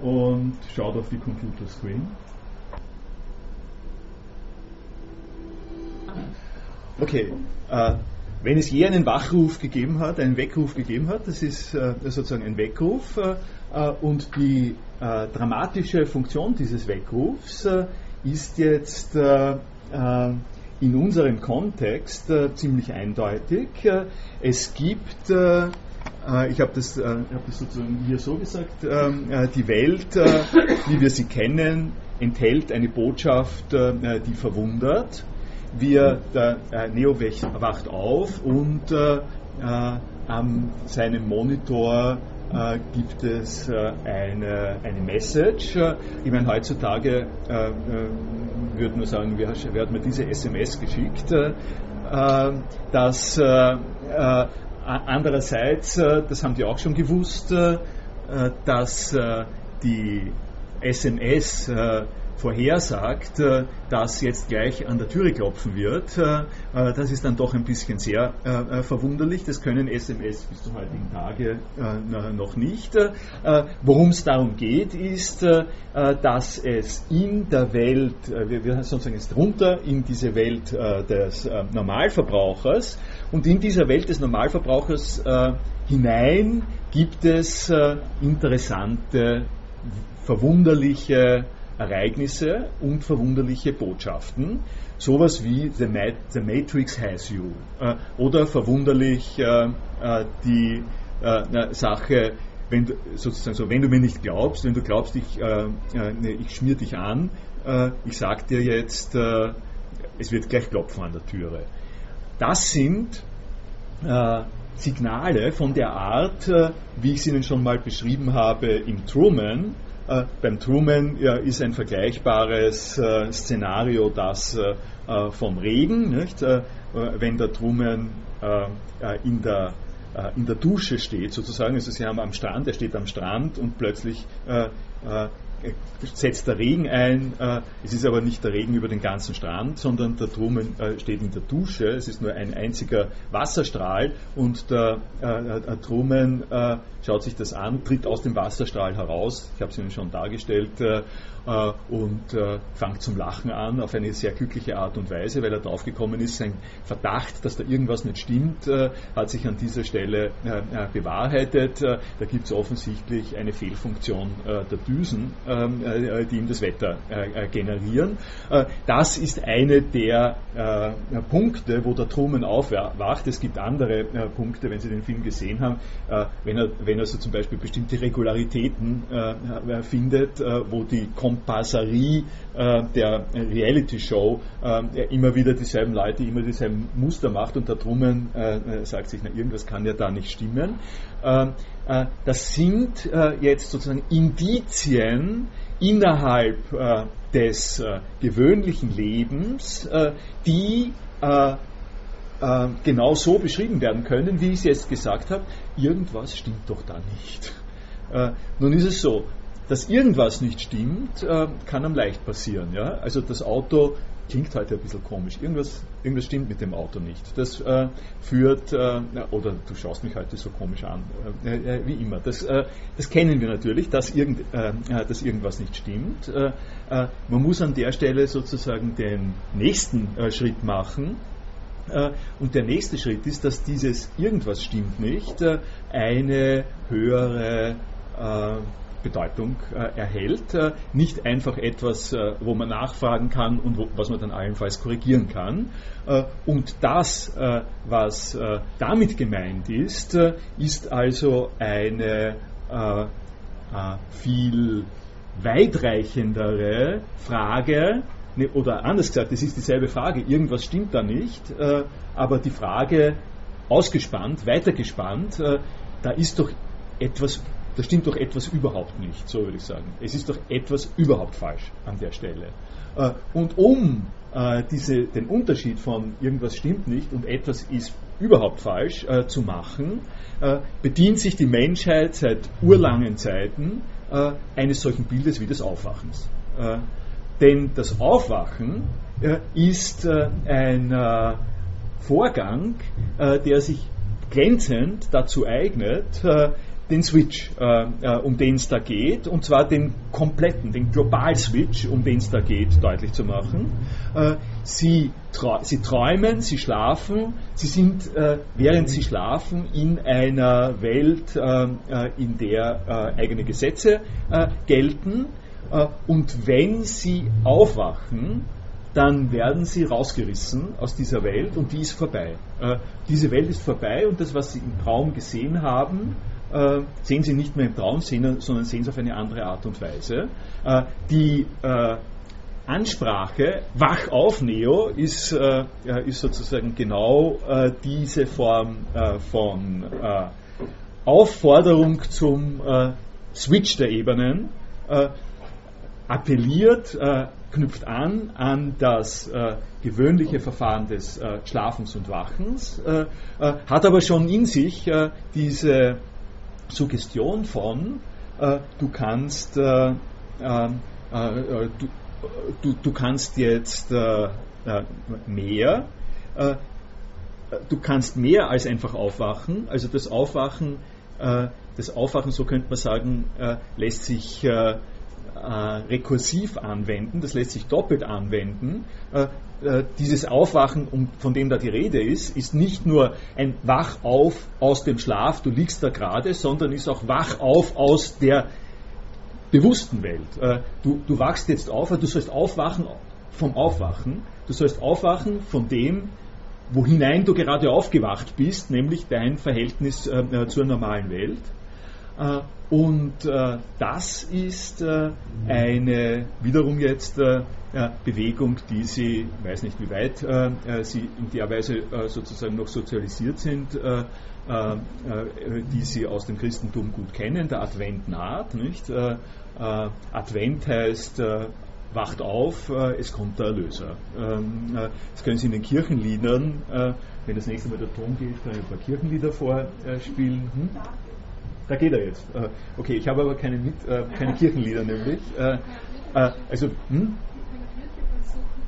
und schaut auf die Computerscreen. Okay, äh, wenn es je einen Wachruf gegeben hat, einen Weckruf gegeben hat, das ist äh, sozusagen ein Weckruf äh, und die äh, dramatische Funktion dieses Weckrufs ist jetzt in unserem Kontext äh, ziemlich eindeutig. Äh, es gibt, äh, äh ich habe das, äh, hab das sozusagen hier so gesagt, ähm, äh, die Welt, wie wir sie kennen, enthält eine Botschaft, die verwundert. Wir, der Neo wacht auf und an seinem Monitor äh, gibt es äh, eine, eine Message. Ich meine, heutzutage äh, würde man sagen, wer, wer, hat mir diese SMS geschickt? dass andererseits, das haben die auch schon gewusst, dass die SMS vorhersagt, äh, dass jetzt gleich an der Türe klopfen wird, äh, äh, das ist dann doch ein bisschen sehr verwunderlich. Das können SMS bis zum heutigen Tage noch nicht. Worum es darum geht, ist, dass es in der Welt, wir sozusagen jetzt runter in diese Welt des Normalverbrauchers und in dieser Welt des Normalverbrauchers hinein gibt es interessante, verwunderliche Ereignisse und verwunderliche Botschaften. Sowas wie The, Mat The Matrix Has You äh, oder verwunderlich äh, äh die, Sache, wenn du, sozusagen so, wenn du mir nicht glaubst, wenn du glaubst, ich, äh, äh, ich schmier dich an, äh, ich sag dir jetzt, äh, es wird gleich klopfen an der Türe. Das sind äh, Signale von der Art, äh, wie ich sie Ihnen schon mal beschrieben habe im Truman. Beim Truman ist ein vergleichbares Szenario das vom Regen, nicht? wenn der Truman in der äh, in der Dusche steht, sozusagen. Also Sie haben am Strand, er steht am Strand und plötzlich äh, äh, setzt der Regen ein. Äh, es ist aber nicht der Regen über den ganzen Strand, sondern der Truman äh, steht in der Dusche. Es ist nur ein einziger Wasserstrahl und der, äh, Truman schaut sich das an, tritt aus dem Wasserstrahl heraus. Ich habe es Ihnen schon dargestellt äh, und äh, fängt zum Lachen an auf eine sehr glückliche Art und Weise, weil er draufgekommen ist, sein Verdacht, dass da irgendwas nicht stimmt, äh, hat sich an dieser Stelle bewahrheitet. Da gibt es offensichtlich eine Fehlfunktion der Düsen, ähm, die ihm das Wetter generieren. Das ist eine der Punkte, wo der Truman aufwacht. Es gibt andere Punkte, wenn Sie den Film gesehen haben, wenn er, wenn er so zum Beispiel bestimmte Regularitäten findet, wo die Kom Kompasserie äh, der Reality-Show äh, immer wieder dieselben Leute, immer dieselben Muster macht und der Truman äh, äh, sagt sich, na, irgendwas kann ja da nicht stimmen. Äh, das sind äh, jetzt sozusagen Indizien innerhalb des gewöhnlichen Lebens, die genau so beschrieben werden können, wie ich es jetzt gesagt habe, irgendwas stimmt doch da nicht. nun ist es so, dass irgendwas nicht stimmt, äh, kann am leicht passieren. Ja? Also das Auto klingt heute ein bisschen komisch. Irgendwas, irgendwas stimmt mit dem Auto nicht. Das äh, führt, äh, oder du schaust mich heute so komisch an, äh, äh wie immer. Das, äh, das, kennen wir natürlich, dass, irgend, dass irgendwas nicht stimmt. man muss an der Stelle sozusagen den nächsten Schritt machen. und der nächste Schritt ist, dass dieses irgendwas stimmt nicht eine höhere Bedeutung äh, erhält. Äh, nicht einfach etwas, äh, wo man nachfragen kann und wo, was man dann allenfalls korrigieren kann. Äh, und das, äh, was äh, damit gemeint ist, ist also eine viel weitreichendere Frage, ne, oder anders gesagt, es ist dieselbe Frage, irgendwas stimmt da nicht, aber die Frage ausgespannt, weitergespannt, da ist doch etwas da stimmt doch etwas überhaupt nicht, so würde ich sagen. Es ist doch etwas überhaupt falsch an der Stelle. Äh, und um äh, diese, den Unterschied von irgendwas stimmt nicht und etwas ist überhaupt falsch äh, zu machen, bedient sich die Menschheit seit urlangen Zeiten eines solchen Bildes wie des Aufwachens. Denn das Aufwachen ist ein Vorgang, der sich glänzend dazu eignet, den Switch, äh, äh, um den es da geht, und zwar den kompletten, den Global-Switch, um den es da geht, deutlich zu machen. Äh, sie, sie, träumen, sie schlafen, sie sind, äh, während sie schlafen, in einer Welt, äh, äh, in der eigene Gesetze gelten, und wenn sie aufwachen, dann werden sie rausgerissen aus dieser Welt und die ist vorbei. diese Welt ist vorbei und das, was sie im Traum gesehen haben, äh, sehen sie nicht mehr im Traum, sondern sehen es auf eine andere Art und Weise. Äh, die äh, Ansprache Wach auf Neo ist, äh, ist sozusagen genau äh, diese Form äh, von Aufforderung zum Switch der Ebenen, appelliert, knüpft an an das gewöhnliche Verfahren des Schlafens und Wachens, hat aber schon in sich diese Suggestion von, äh, du kannst äh, äh, äh du, du, du, kannst jetzt äh, äh, mehr, du kannst mehr als einfach aufwachen. Also das Aufwachen, das Aufwachen, so könnte man sagen, lässt sich rekursiv anwenden, das lässt sich doppelt anwenden. Äh, dieses Aufwachen, von dem da die Rede ist, ist nicht nur ein Wach auf aus dem Schlaf, du liegst da gerade, sondern ist auch Wach auf aus der bewussten Welt. Äh, du, du wachst jetzt auf, du sollst aufwachen vom Aufwachen, du sollst aufwachen von dem, wo hinein du gerade aufgewacht bist, nämlich dein Verhältnis äh, zur normalen Welt. Äh, und äh, das ist äh, eine wiederum jetzt Bewegung, die sie, ich weiß nicht wie weit sie in der Weise sozusagen noch sozialisiert sind, die sie aus dem Christentum gut kennen, der Advent naht. Nicht? Advent heißt wacht auf, es kommt der Erlöser. Ähm, äh, das können Sie in den Kirchenliedern, wenn das nächste Mal der Ton geht, ich ein paar Kirchenlieder vorspielen. Hm? Da geht er jetzt. Äh, okay, ich habe aber keine, mit, äh, keine Kirchenlieder nämlich. Äh, also, hm?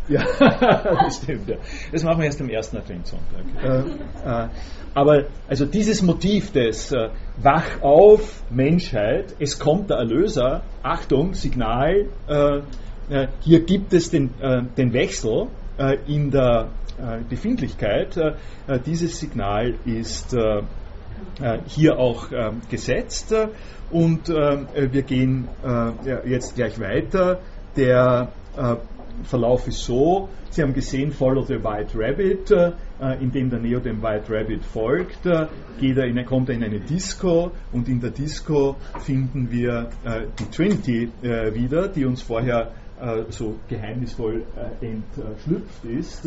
Ja, das stimmt. Ja. Das machen wir erst am ersten Adventssonntag. Äh, äh, aber also dieses Motiv des äh, Wach auf Menschheit, es kommt der Erlöser, Achtung, Signal, äh, hier gibt es den, äh, den Wechsel äh, in der Befindlichkeit. dieses Signal ist hier auch gesetzt und wir gehen jetzt gleich weiter. Der Verlauf ist so, Sie haben gesehen, Follow the White Rabbit, äh, indem der Neo dem White Rabbit folgt, äh, geht er in, kommt er in eine Disco und in der Disco finden wir äh, die Trinity wieder, die uns vorher äh, so geheimnisvoll äh, entschlüpft ist.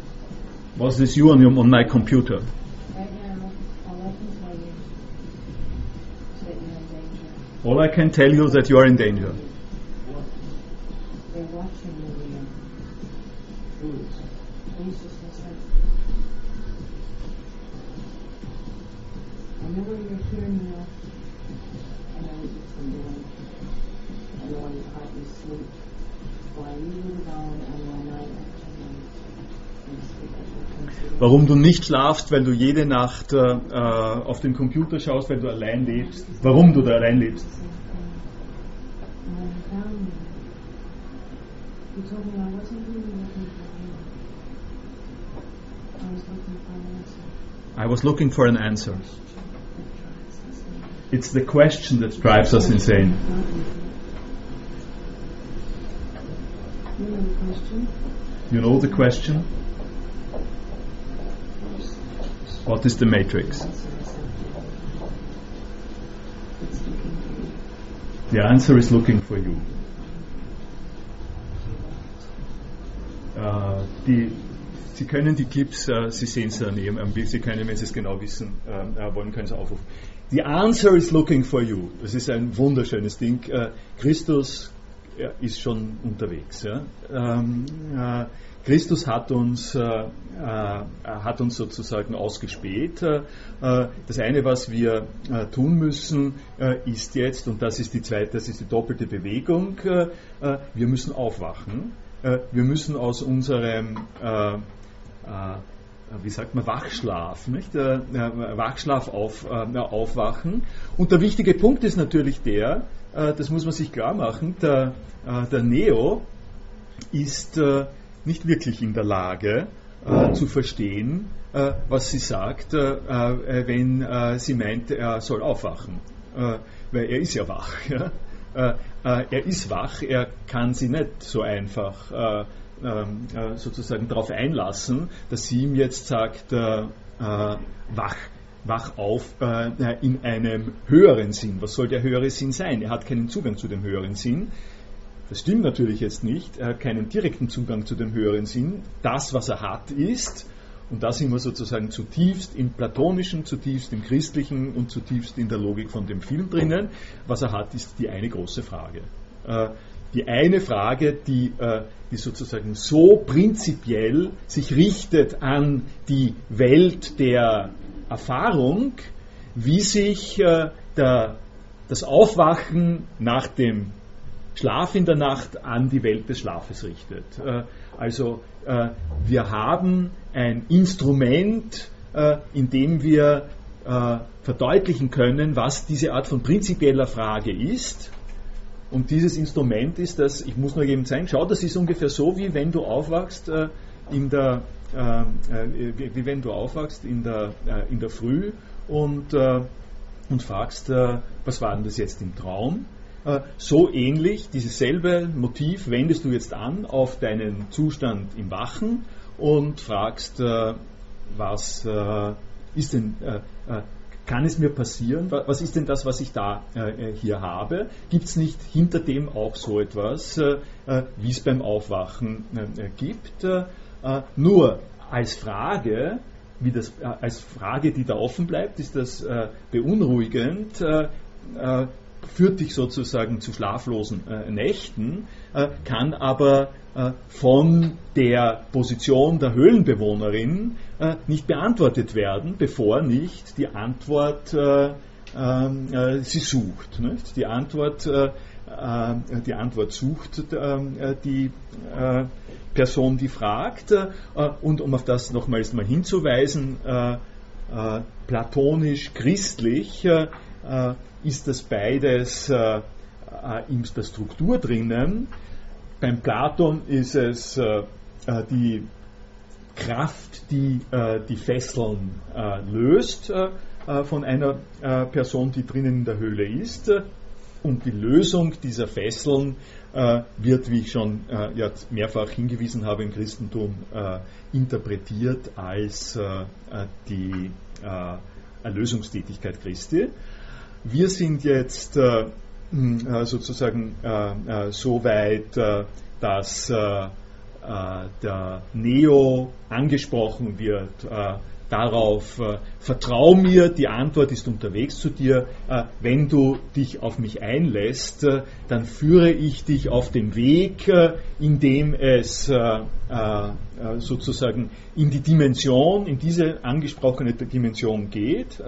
Was this you on, your, on my computer? Right now, all I can tell you is that you're in danger. All I can tell you is that you are in danger. What? They're watching you, Liam. Who is? Please just listen. I know you're here now. Warum du nicht schlafst, weil du jede Nacht äh, auf den Computer schaust, weil du allein lebst. Warum du da allein lebst. I was looking for an answer. It's the question that drives us insane. You know the question? What is the matrix? The answer is looking for you. Uh, die, Sie können die Clips, uh, Sie sehen es daneben, Sie können, wenn Sie es genau wissen uh, wollen, können Sie aufrufen. The answer is looking for you. Das ist ein wunderschönes Ding. Christus ist schon unterwegs. Ja. Ähm, äh, Christus hat uns, äh, äh hat uns sozusagen ausgespäht. Äh, das eine, was wir äh, tun müssen, ist jetzt, und das ist die zweite, das ist die doppelte Bewegung, wir müssen aufwachen. wir müssen aus unserem wie sagt man, Wachschlaf, nicht? Wachschlaf auf, aufwachen. Und der wichtige Punkt ist natürlich der, das muss man sich klar machen, der, der Neo ist nicht wirklich in der Lage äh, zu verstehen, was sie sagt, wenn sie meint, er soll aufwachen. weil er ist ja wach. Ja? er ist wach, er kann sie nicht so einfach ähm, äh, sozusagen darauf einlassen, dass sie ihm jetzt sagt, äh, äh, wach, wach auf in einem höheren Sinn. Was soll der höhere Sinn sein? Er hat keinen Zugang zu dem höheren Sinn. Das stimmt natürlich jetzt nicht. Er hat keinen direkten Zugang zu dem höheren Sinn. Das, was er hat, ist, und da sind wir sozusagen zutiefst im Platonischen, zutiefst im Christlichen und zutiefst in der Logik von dem Film drinnen, was er hat, ist die eine große Frage die eine Frage, die, äh, die sozusagen so prinzipiell sich richtet an die Welt der Erfahrung, wie sich äh, der, das Aufwachen nach dem Schlaf in der Nacht an die Welt des Schlafes richtet. Äh, also äh, wir haben ein Instrument, äh, in dem wir verdeutlichen können, was diese Art von prinzipieller Frage ist. Und dieses Instrument ist das, ich muss nur eben zeigen, schau, das ist ungefähr so, wie wenn du aufwachst in der, wie, wenn du aufwachst in der, in der Früh und, und fragst, was war denn das jetzt im Traum? So ähnlich, dieses selbe Motiv wendest du jetzt an auf deinen Zustand im Wachen und fragst, was ist denn, äh, äh, kann es mir passieren? Was ist denn das, was ich da äh, hier habe? Gibt es nicht hinter dem auch so etwas, äh, äh, wie es beim Aufwachen äh, gibt? nur als Frage, wie das, als Frage, die da offen bleibt, ist das beunruhigend führt dich sozusagen zu schlaflosen äh, Nächten, äh, kann aber äh, von der Position der Höhlenbewohnerin äh, nicht beantwortet werden, bevor nicht die Antwort äh, ähm, äh, sie sucht. Nicht? Die Antwort die Antwort sucht die Person, die fragt. und um auf das nochmals mal hinzuweisen, platonisch-christlich ist das beides äh, äh, in der Struktur drinnen. Beim Platon ist es äh, äh die Kraft, die äh, die Fesseln äh, löst von einer Person, die drinnen in der Höhle ist. Und die Lösung dieser Fesseln wird, wie ich schon mehrfach hingewiesen habe, im Christentum interpretiert als die Erlösungstätigkeit Christi. Wir sind jetzt äh, äh sozusagen äh, äh, so weit, äh, dass der Neo angesprochen wird darauf, äh, vertrau mir, die Antwort ist unterwegs zu dir, äh, wenn du dich auf mich einlässt, äh, dann führe ich dich auf dem Weg, in dem es sozusagen in die Dimension, in diese angesprochene Dimension geht.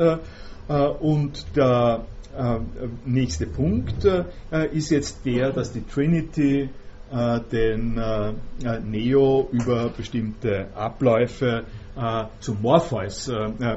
Äh, und der äh, nächste Punkt äh, ist jetzt der, dass die Trinity den Neo über bestimmte Abläufe zu Morpheus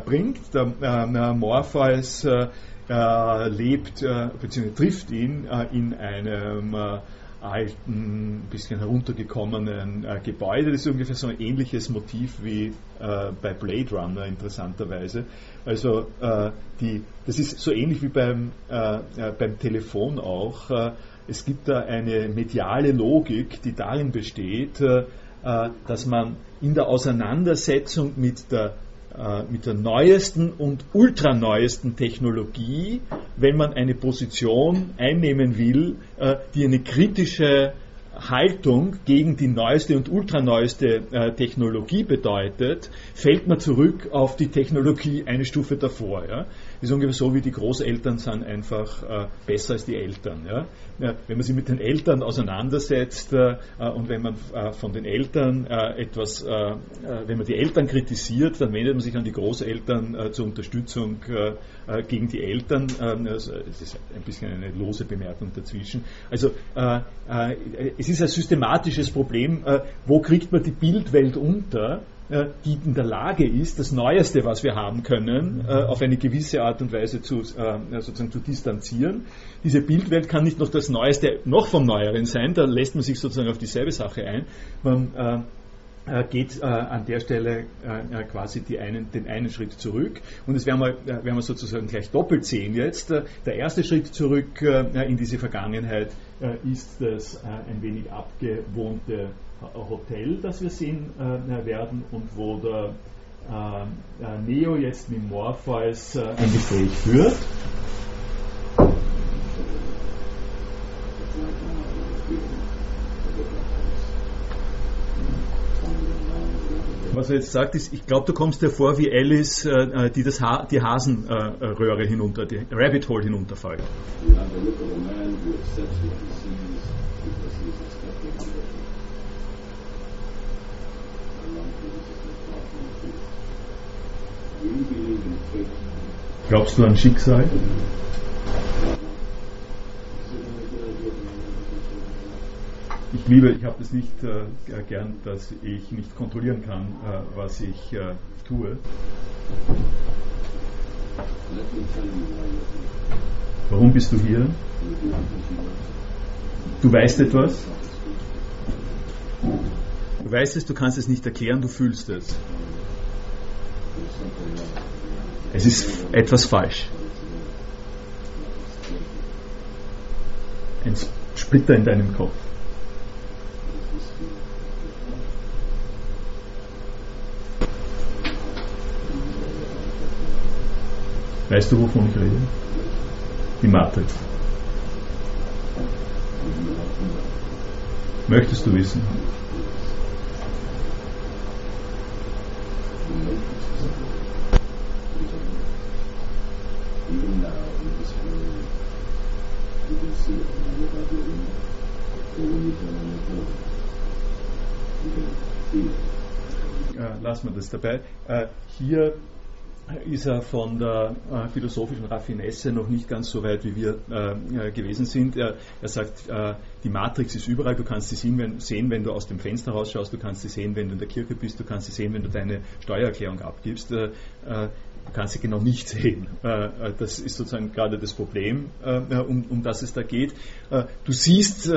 bringt. Der Morpheus lebt bzw. trifft ihn in einem alten, bisschen heruntergekommenen äh, Gebäude. Das ist ungefähr so ein ähnliches Motiv wie äh, bei Blade Runner, interessanterweise. Also äh, die, das ist so ähnlich wie beim, äh, äh, beim Telefon auch. Äh, es gibt da eine mediale Logik, die darin besteht, dass man in der Auseinandersetzung mit der äh, mit der neuesten und ultraneuesten Technologie, wenn man eine Position einnehmen will, äh, die eine kritische Haltung gegen die neueste und ultraneueste äh, Technologie bedeutet, fällt man zurück auf die Technologie eine Stufe davor. Ja? Ist ungefähr so wie die Großeltern sind einfach äh, besser als die Eltern. Ja? Ja, wenn man sich mit den Eltern auseinandersetzt äh, und wenn man äh, von den Eltern äh, etwas, äh, äh, wenn man die Eltern kritisiert, dann wendet man sich an die Großeltern zur Unterstützung gegen die Eltern. Ähm, es ist ein bisschen eine lose Bemerkung dazwischen. Also es ist ein systematisches Problem, wo kriegt man die Bildwelt unter? Äh, die in der Lage ist, das Neueste, was wir haben können, äh, auf eine gewisse Art und Weise zu, äh, sozusagen zu distanzieren. Diese Bildwelt kann nicht noch das Neueste, noch vom Neueren sein, da lässt man sich sozusagen auf dieselbe Sache ein. Man geht an der Stelle quasi einen, den einen Schritt zurück. Und das werden wir, werden wir sozusagen gleich doppelt sehen jetzt. der erste Schritt zurück in diese Vergangenheit ist das ein wenig abgewohnte Hotel, das wir sehen äh, werden und wo der äh, Neo jetzt mit Morpheus äh, ein Gespräch führt. Was er jetzt sagt, ist, ich glaube, du kommst dir vor wie Alice, äh, die das ha die Hasenröhre äh, hinunter, die Rabbit Hole hinunterfällt. Ja, Glaubst du an Schicksal? ich liebe, ich habe es nicht äh, gern, dass ich nicht kontrollieren kann, äh, was ich äh, tue. Warum bist du hier? Du weißt etwas? Du weißt es, du kannst es nicht erklären, du fühlst es. Es ist etwas falsch. Ein Splitter in deinem Kopf. Weißt du, wovon ich rede? Die Matrix. Möchtest du wissen? Lassen wir das dabei. Äh, hier ist er von der äh, philosophischen Raffinesse noch nicht ganz so weit, wie wir äh, äh, gewesen sind. Er, er sagt, äh, die Matrix ist überall, du kannst sie sehen wenn, sehen, wenn du aus dem Fenster rausschaust, du kannst sie sehen, wenn du in der Kirche bist, du kannst sie sehen, wenn du deine Steuererklärung abgibst. Äh, du kannst sie genau nicht sehen. das ist sozusagen gerade das Problem, um, um das es da geht. du siehst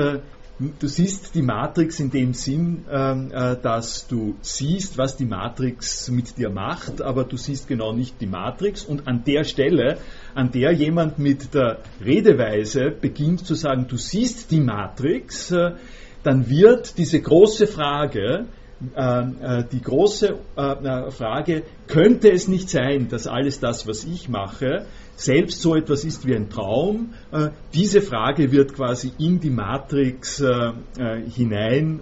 Du siehst die Matrix in dem Sinn, ähm, äh, dass du siehst, was die Matrix mit dir macht, aber du siehst genau nicht die Matrix. Und an der Stelle, an der jemand mit der Redeweise beginnt zu sagen, du siehst die Matrix, äh, dann wird diese große Frage, äh, die große Frage, könnte es nicht sein, dass alles das, was ich mache, selbst so etwas ist wie ein Traum. Äh, diese Frage wird quasi in die Matrix äh, äh, hinein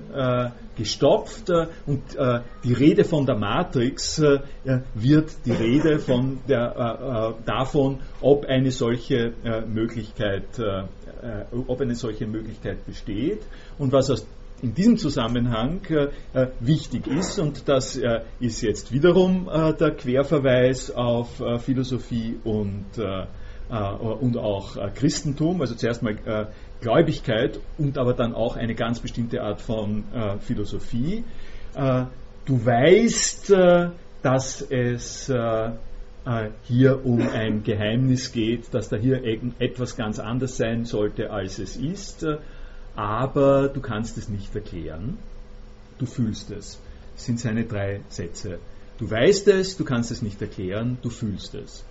gestopft und die Rede von der Matrix wird die Rede von der, davon, ob eine solche Möglichkeit, ob eine solche Möglichkeit besteht und was aus in diesem Zusammenhang äh, wichtig ist, und das äh, ist jetzt wiederum äh, der Querverweis auf äh, Philosophie und, äh, äh, und auch Christentum, also zuerst mal Gläubigkeit und aber dann auch eine ganz bestimmte Art von Philosophie. du weißt, dass es hier um ein Geheimnis geht, dass da hier etwas ganz anders sein sollte, als es ist aber du kannst es nicht erklären, du fühlst es. Das sind seine drei Sätze. Du weißt es, du kannst es nicht erklären, du fühlst es.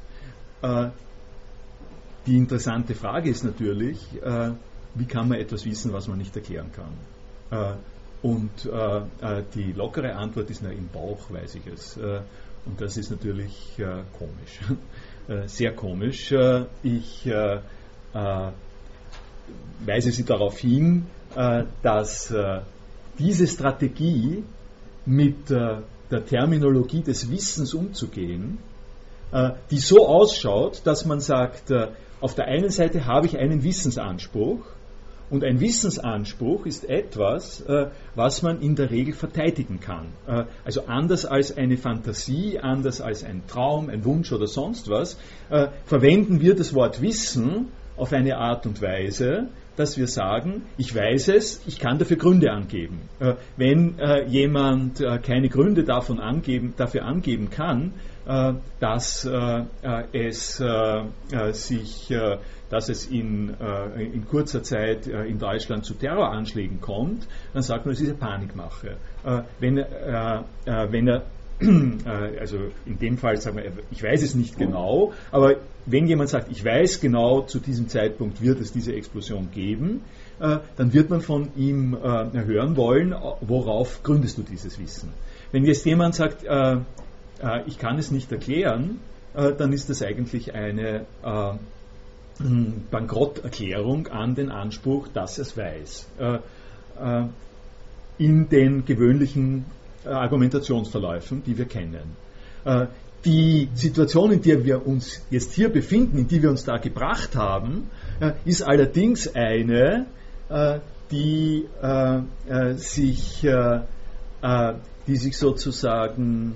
Äh, die interessante Frage ist natürlich, äh, wie kann man etwas wissen, was man nicht erklären kann? Äh, und die lockere Antwort ist, na, im Bauch weiß ich es. und das ist natürlich komisch. sehr komisch. ich weise Sie darauf hin, äh, dass äh, diese Strategie mit äh, der Terminologie des Wissens umzugehen, die so ausschaut, dass man sagt, auf der einen Seite habe ich einen Wissensanspruch und ein Wissensanspruch ist etwas, was man in der Regel verteidigen kann. Also anders als eine Fantasie, anders als ein Traum, ein Wunsch oder sonst was, verwenden wir das Wort Wissen auf eine Art und Weise, dass wir sagen, ich weiß es, ich kann dafür Gründe angeben. Äh, wenn äh, jemand äh, keine Gründe davon angeben, dafür angeben kann, äh, dass äh, äh, es sich dass es in, in kurzer Zeit in Deutschland zu Terroranschlägen kommt, dann sagt man, es ist eine Panikmache. wenn, wenn er also in dem Fall sagen wir, ich weiß es nicht genau, aber wenn jemand sagt, ich weiß genau, zu diesem Zeitpunkt wird es diese Explosion geben, äh, dann wird man von ihm äh, hören wollen, worauf gründest du dieses Wissen. Wenn jetzt jemand sagt, ich kann es nicht erklären, dann ist das eigentlich eine Bankrotterklärung an den Anspruch, dass es weiß. In den gewöhnlichen äh, Argumentationsverläufen, die wir kennen. Äh, die Situation, in der wir uns jetzt hier befinden, in die wir uns da gebracht haben, äh, ist allerdings eine, die sich, die sich sozusagen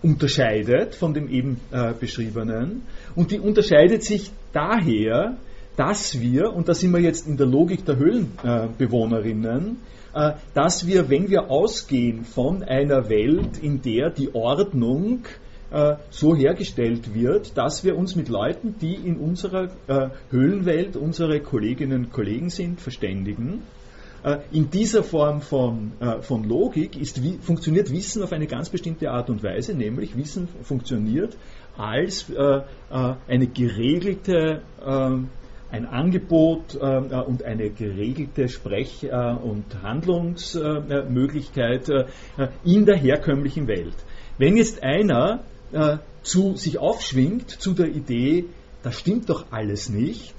unterscheidet von dem eben beschriebenen. Und die unterscheidet sich daher, dass wir, und da sind wir jetzt in der Logik der Höhlenbewohnerinnen, äh, dass wir, wenn wir ausgehen von einer Welt, in der die Ordnung äh, so hergestellt wird, dass wir uns mit Leuten, die in unserer äh, Höhlenwelt unsere Kolleginnen und Kollegen sind, verständigen. Äh, in dieser Form von, äh, von Logik ist, funktioniert Wissen auf eine ganz bestimmte Art und Weise, nämlich Wissen funktioniert als äh, eine geregelte ein Angebot äh, und eine geregelte Sprech- äh, und Handlungsmöglichkeit äh, in der herkömmlichen Welt. Wenn jetzt einer zu, sich aufschwingt zu der Idee, das stimmt doch alles nicht,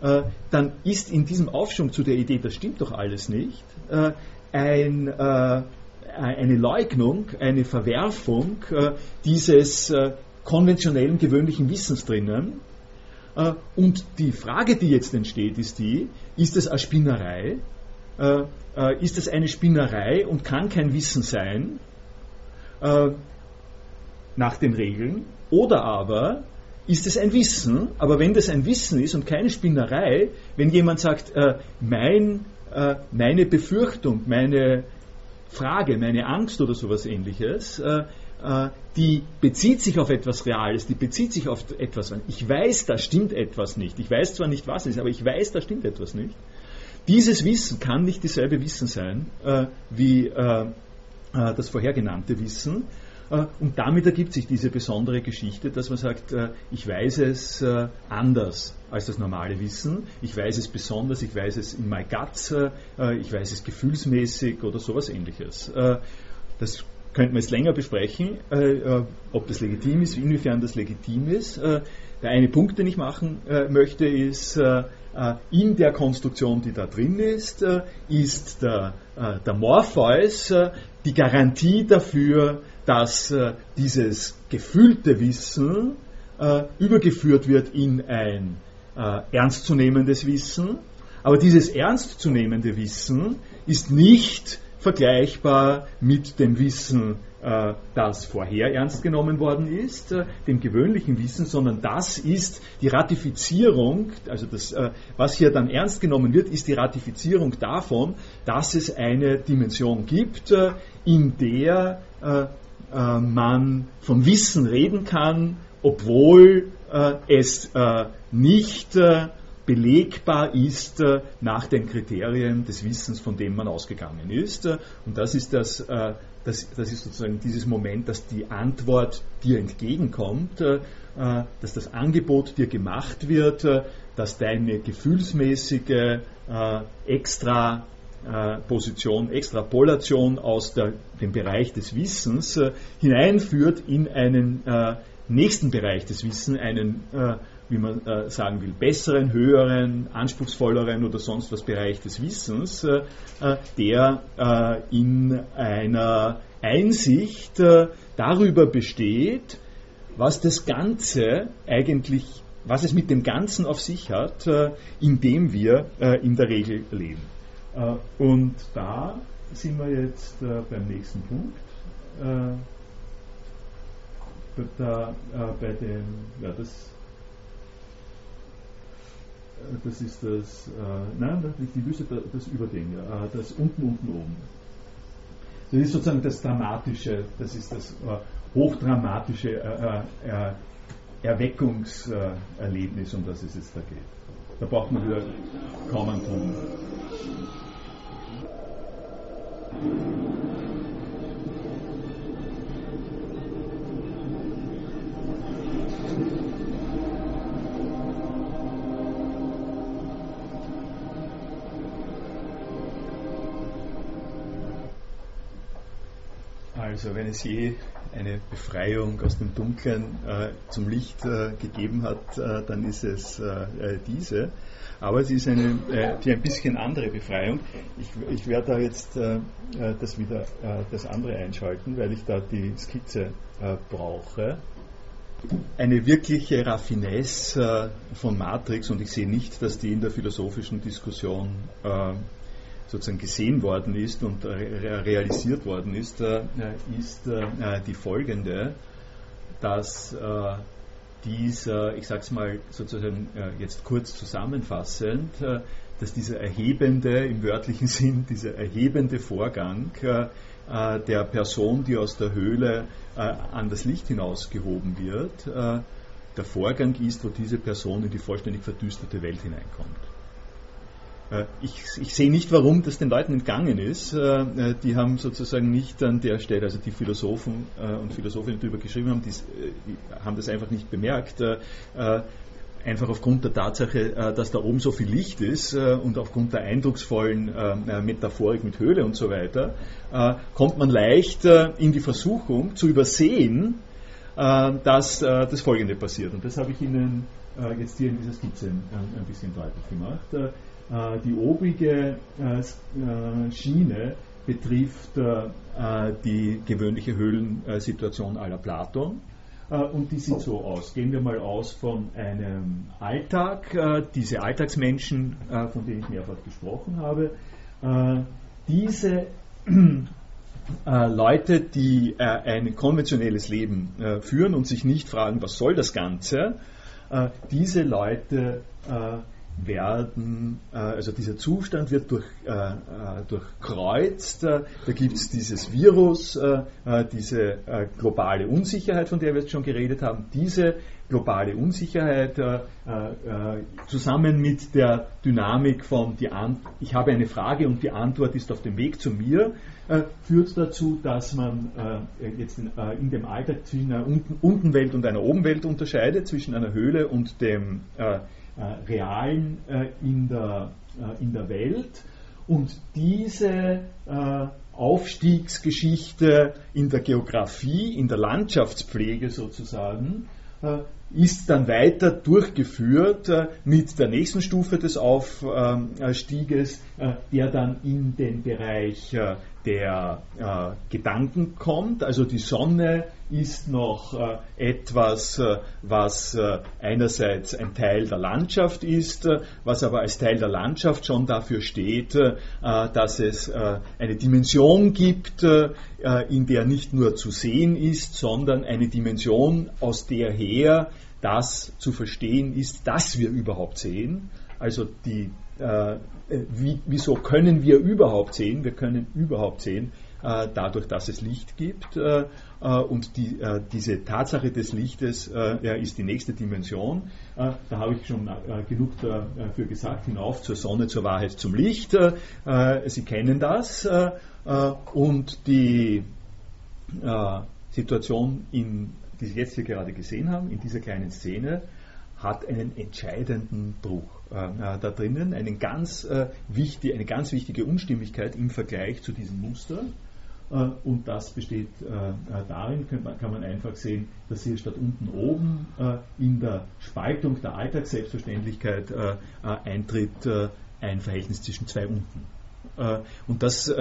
dann ist in diesem Aufschwung zu der Idee, das stimmt doch alles nicht, ein, eine Leugnung, eine Verwerfung dieses konventionellen, gewöhnlichen Wissens drinnen, äh, und die Frage, die jetzt entsteht, ist die, ist es eine Spinnerei? Äh, äh, ist es eine Spinnerei und kann kein Wissen sein nach den Regeln? Oder aber ist es ein Wissen, aber wenn das ein Wissen ist und keine Spinnerei, wenn jemand sagt, mein, meine Befürchtung, meine Frage, meine Angst oder sowas ähnliches, äh, die bezieht sich auf etwas Reales, die bezieht sich auf etwas. Ich weiß, da stimmt etwas nicht. Ich weiß zwar nicht, was es ist, aber ich weiß, da stimmt etwas nicht. Dieses Wissen kann nicht dieselbe Wissen sein äh, wie äh, äh das vorhergenannte Wissen. Äh, und damit ergibt sich diese besondere Geschichte, dass man sagt, äh, ich weiß es anders als das normale Wissen. Ich weiß es besonders, ich weiß es in my guts, ich weiß es gefühlsmäßig oder sowas ähnliches. Das könnte man jetzt länger besprechen, äh, äh, ob das legitim ist, inwiefern das legitim ist. Äh, der eine Punkt, den ich machen äh, möchte, ist, äh, äh, in der Konstruktion, die da drin ist, ist der, der Morpheus die Garantie dafür, dass dieses gefühlte Wissen übergeführt wird in ein ernstzunehmendes Wissen. Aber dieses ernstzunehmende Wissen ist nicht vergleichbar mit dem Wissen, äh, das vorher ernst genommen worden ist, äh, dem gewöhnlichen Wissen, sondern das ist die Ratifizierung, also das, äh, was hier dann ernst genommen wird, ist die Ratifizierung davon, dass es eine Dimension gibt, in der man von Wissen reden kann, obwohl es nicht belegbar ist äh, nach den Kriterien des Wissens, von dem man ausgegangen ist. Und das ist, das, äh, das, das ist sozusagen dieses Moment, dass die Antwort dir entgegenkommt, äh, dass das Angebot dir gemacht wird, dass deine gefühlsmäßige extra Position, Extrapolation aus der, dem Bereich des Wissens hineinführt in einen nächsten Bereich des Wissens, einen wie man äh, sagen will, besseren, höheren, anspruchsvolleren oder sonst was Bereich des Wissens, äh, äh der äh, in einer Einsicht äh, darüber besteht, was das Ganze eigentlich, was es mit dem Ganzen auf sich hat, äh, in dem wir in der Regel leben. und da sind wir jetzt beim nächsten Punkt. Da, bei dem, ja, das das ist das, äh, nein, die Wüste, das Überding, äh, das unten, unten, oben. Das ist sozusagen das Dramatische, das ist das äh, hochdramatische äh, äh, äh Erweckungserlebnis, um das es jetzt da geht. Da braucht man wieder kaum einen Ton. Also wenn es je eine Befreiung aus dem Dunklen äh, zum Licht äh, gegeben hat, äh, dann ist es äh, äh, diese. Aber es ist eine äh, die ein bisschen andere Befreiung. Ich, ich werde da jetzt das wieder das andere einschalten, weil ich da die Skizze brauche. Eine wirkliche Raffinesse von Matrix und ich sehe nicht, dass die in der philosophischen Diskussion sozusagen gesehen worden ist und realisiert worden ist, äh, ist äh, die folgende, dass äh, dieser, ich sage es mal sozusagen äh, jetzt kurz zusammenfassend, äh, dass dieser erhebende, im wörtlichen Sinn, dieser erhebende Vorgang äh, äh, der Person, die aus der Höhle äh, an das Licht hinausgehoben wird, äh, der Vorgang ist, wo diese Person in die vollständig verdüsterte Welt hineinkommt. Ich, ich, sehe nicht, warum das den Leuten entgangen ist. Die haben sozusagen nicht an der Stelle, also die Philosophen und Philosophinnen, die darüber geschrieben haben, die, haben das einfach nicht bemerkt einfach aufgrund der Tatsache, äh, dass da oben so viel Licht ist äh, und aufgrund der eindrucksvollen äh, Metaphorik mit Höhle und so weiter, kommt man leicht in die Versuchung zu übersehen, dass das Folgende passiert. Und das habe ich Ihnen jetzt hier in dieser Skizze ein bisschen deutlich gemacht. Die obrige Schiene betrifft die gewöhnliche Höhlensituation aller Platon. Äh, und die sieht so aus. Gehen wir mal aus von einem Alltag, äh, diese Alltagsmenschen, äh, von denen ich mehrfach gesprochen habe, diese Leute, die ein konventionelles Leben führen und sich nicht fragen, was soll das Ganze, diese Leute werden, äh, also dieser Zustand wird durch, äh, äh durchkreuzt. Da gibt es dieses Virus, diese globale Unsicherheit, von der wir jetzt schon geredet haben. Diese globale Unsicherheit zusammen mit der Dynamik von die An ich habe eine Frage und die Antwort ist auf dem Weg zu mir, führt dazu, dass man jetzt in, dem Alltag zwischen einer Untenwelt und einer Obenwelt unterscheidet, zwischen einer Höhle und dem Realen äh, in, der, äh, in der Welt. Und diese Aufstiegsgeschichte in der Geografie, in der Landschaftspflege sozusagen, ist dann weiter durchgeführt mit der nächsten Stufe des Aufstieges, der dann in den Bereich der äh, Gedanken kommt. Also die Sonne ist noch äh, etwas, äh, was äh, einerseits ein Teil der Landschaft ist, äh, was aber als Teil der Landschaft schon dafür steht, äh, dass es eine Dimension gibt, in der nicht nur zu sehen ist, sondern eine Dimension, aus der her das zu verstehen ist, dass wir überhaupt sehen. Also die äh, wie, wieso können wir überhaupt sehen? Wir können überhaupt sehen, äh, dadurch, dass es Licht gibt. Äh, und die, diese Tatsache des Lichtes ist die nächste Dimension. da habe ich schon genug dafür gesagt, hinauf zur Sonne, zur Wahrheit, zum Licht. Sie kennen das. und die Situation, in, die Sie jetzt hier gerade gesehen haben, in dieser kleinen Szene, hat einen entscheidenden Bruch äh, äh, da drinnen, einen ganz, äh, wichtig, eine ganz wichtige Unstimmigkeit im Vergleich zu diesem Muster. Äh, und das besteht äh, äh, darin, kann man einfach sehen, dass hier statt unten oben in der Spaltung der Alltagsselbstverständlichkeit eintritt ein Verhältnis zwischen zwei unten. und das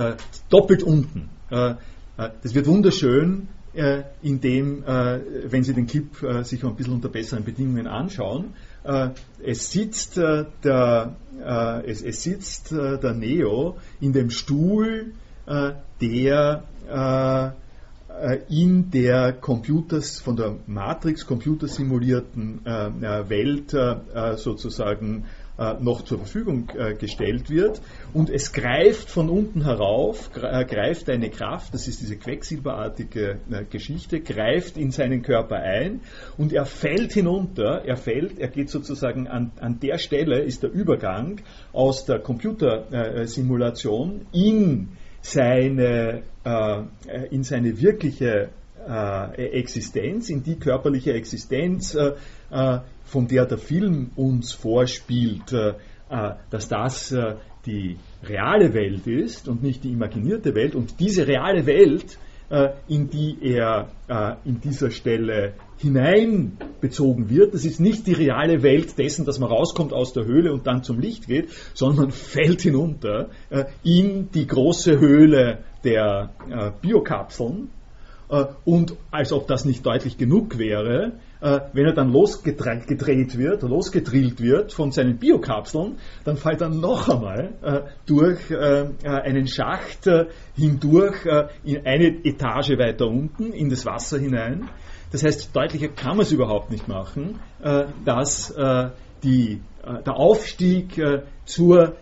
doppelt unten. das wird wunderschön äh, indem, äh, wenn Sie den Clip äh, sich ein bisschen unter besseren Bedingungen anschauen, äh, es sitzt, äh, der, äh, es, es, sitzt der Neo in dem Stuhl, der in der Computers, von der Matrix computersimulierten Welt sozusagen äh, noch zur Verfügung äh, gestellt wird. Und es greift von unten herauf, äh, greift eine Kraft, das ist diese quecksilberartige Geschichte, greift in seinen Körper ein und er fällt hinunter, er fällt, er geht sozusagen an, an der Stelle, ist der Übergang aus der Computersimulation in seine, in seine wirkliche Existenz, in die körperliche Existenz, von der der Film uns vorspielt, äh, äh, dass das äh, die reale Welt ist und nicht die imaginierte Welt. Und diese reale Welt, in die er in dieser Stelle hineinbezogen wird, das ist nicht die reale Welt dessen, dass man rauskommt aus der Höhle und dann zum Licht geht, sondern fällt hinunter in die große Höhle der Biokapseln. Und als ob das nicht deutlich genug wäre, äh, wenn er dann losgedreht wird, losgedrillt wird von seinen Biokapseln, dann fällt er noch einmal äh, durch äh, äh einen Schacht äh, hindurch äh, in eine Etage weiter unten in das Wasser hinein. das heißt, deutlicher kann man es überhaupt nicht machen, äh, dass äh, die, äh, der Aufstieg äh, zur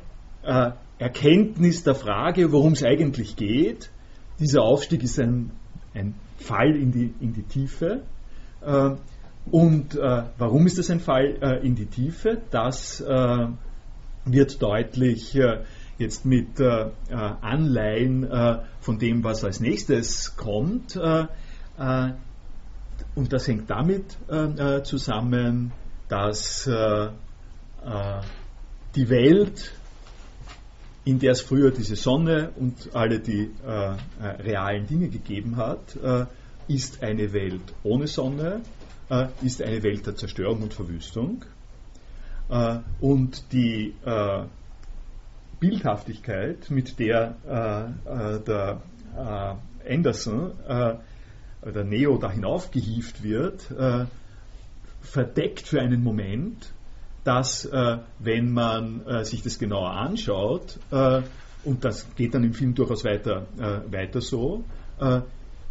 äh, Erkenntnis der Frage, worum es eigentlich geht, dieser Aufstieg ist ein, ein Fall in die, in die Tiefe. Äh, und warum ist das ein Fall in die Tiefe? Das wird deutlich jetzt mit Anleihen von dem, was als nächstes kommt. Und das hängt damit äh, äh, zusammen, dass äh, äh, die Welt, in der es früher diese Sonne und alle die äh, äh, realen Dinge gegeben hat, ist eine Welt ohne Sonne, ist eine Welt der Zerstörung und Verwüstung. und die Bildhaftigkeit, mit der der Anderson der Neo da hinaufgehieft wird, äh, verdeckt für einen Moment, dass, äh, wenn man äh, sich das genauer anschaut, äh, und das geht dann im Film durchaus weiter, äh, weiter so, äh,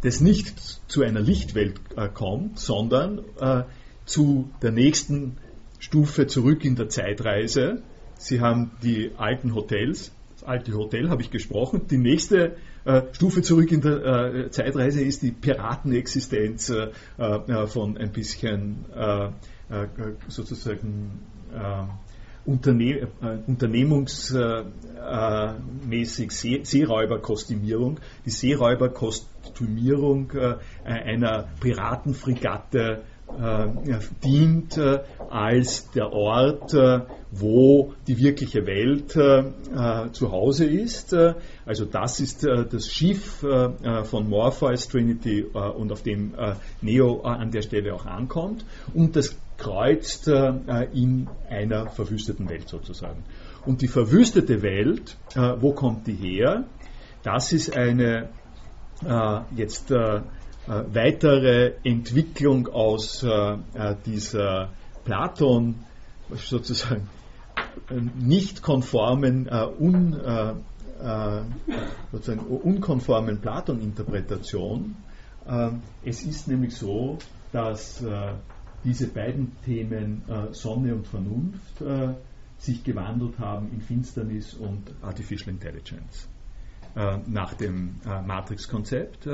das nicht zu einer Lichtwelt kommt, sondern zu der nächsten Stufe zurück in der Zeitreise. Sie haben die alten Hotels, das alte Hotel habe ich gesprochen, die nächste äh, Stufe zurück in der äh, Zeitreise ist die Piratenexistenz äh, äh von ein bisschen äh, äh, sozusagen Unterne unternehmungsmäßig See Seeräuberkostümierung. Die Seeräuberkostümierung einer Piratenfregatte äh, dient äh, als der Ort, äh, wo die wirkliche Welt zu Hause ist. also das ist das Schiff von Morpheus Trinity und auf dem Neo an der Stelle auch ankommt. Und das kreuzt in einer verwüsteten Welt sozusagen. Und die verwüstete Welt, wo kommt die her? Das ist eine jetzt äh, weitere Entwicklung aus äh, äh, dieser Platon sozusagen nicht konformen, un, sozusagen unkonformen Platon-Interpretation. es ist nämlich so, dass diese beiden Themen Sonne und Vernunft sich gewandelt haben in Finsternis und Artificial Intelligence nach dem Matrix-Konzept.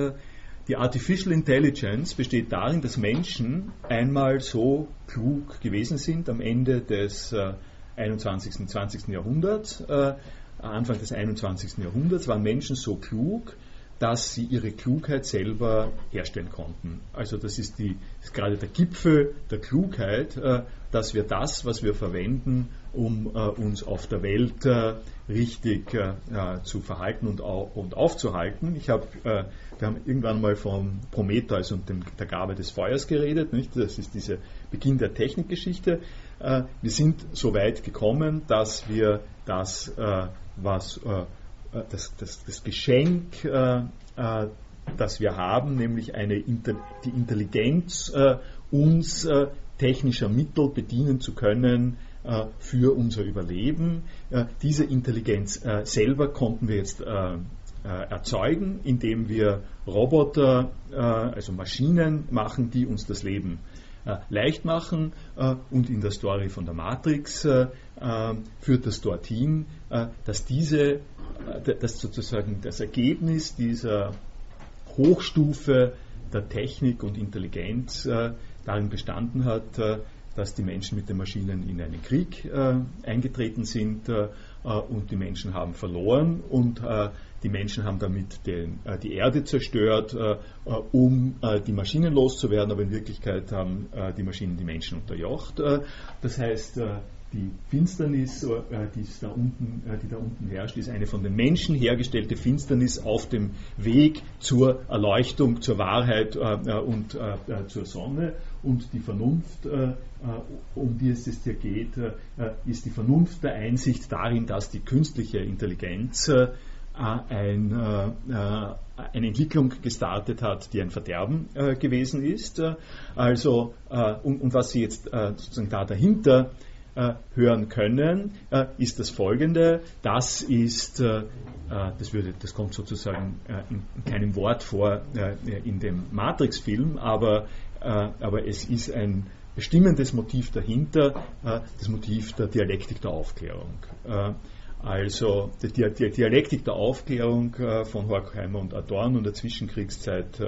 Die Artificial Intelligence besteht darin, dass Menschen einmal so klug gewesen sind am Ende des äh, 21. und 20. Jahrhunderts. Äh, Anfang des 21. Jahrhunderts waren Menschen so klug, dass sie ihre Klugheit selber herstellen konnten. Also das ist, die, ist gerade der Gipfel der Klugheit, äh, dass wir das, was wir verwenden, um äh, uns auf der Welt äh, richtig zu verhalten und, au und aufzuhalten. Ich hab, wir haben irgendwann mal von Prometheus und der Gabe des Feuers geredet. Nicht? Das ist dieser Beginn der Technikgeschichte. wir sind so weit gekommen, dass wir das, was das, das, das Geschenk, äh, äh, das wir haben, nämlich eine, die Intelligenz, äh, uns technischer Mittel bedienen zu können für unser Überleben. diese Intelligenz selber konnten wir jetzt erzeugen, indem wir Roboter, also Maschinen machen, die uns das Leben leicht machen. und in der Story von der Matrix führt das dorthin, dass diese dass sozusagen das Ergebnis dieser Hochstufe der Technik und Intelligenz äh, darin bestanden hat, äh, dass die Menschen mit den Maschinen in einen Krieg äh, eingetreten sind äh, äh, und die Menschen haben verloren und äh, die Menschen haben damit den, die Erde zerstört, um die Maschinen loszuwerden, aber in Wirklichkeit haben die Maschinen die Menschen unterjocht. das heißt, die Finsternis, äh, die da, unten, äh, die da unten herrscht, ist eine von den Menschen hergestellte Finsternis auf dem Weg zur Erleuchtung, zur Wahrheit äh, und zur Sonne. Und die Vernunft, um die es hier geht, ist die Vernunft der Einsicht darin, dass die künstliche Intelligenz ein, eine Entwicklung gestartet hat, die ein Verderben gewesen ist. Also, und, was Sie jetzt sozusagen da dahinter hören können, äh, ist das folgende. Das ist, äh, das, würde, das kommt sozusagen in, in keinem Wort vor in dem Matrix-Film, aber aber es ist ein bestimmendes Motiv dahinter, das Motiv der Dialektik der Aufklärung. Also die, Dialektik der Aufklärung äh, von Horkheimer und Adorno in der Zwischenkriegszeit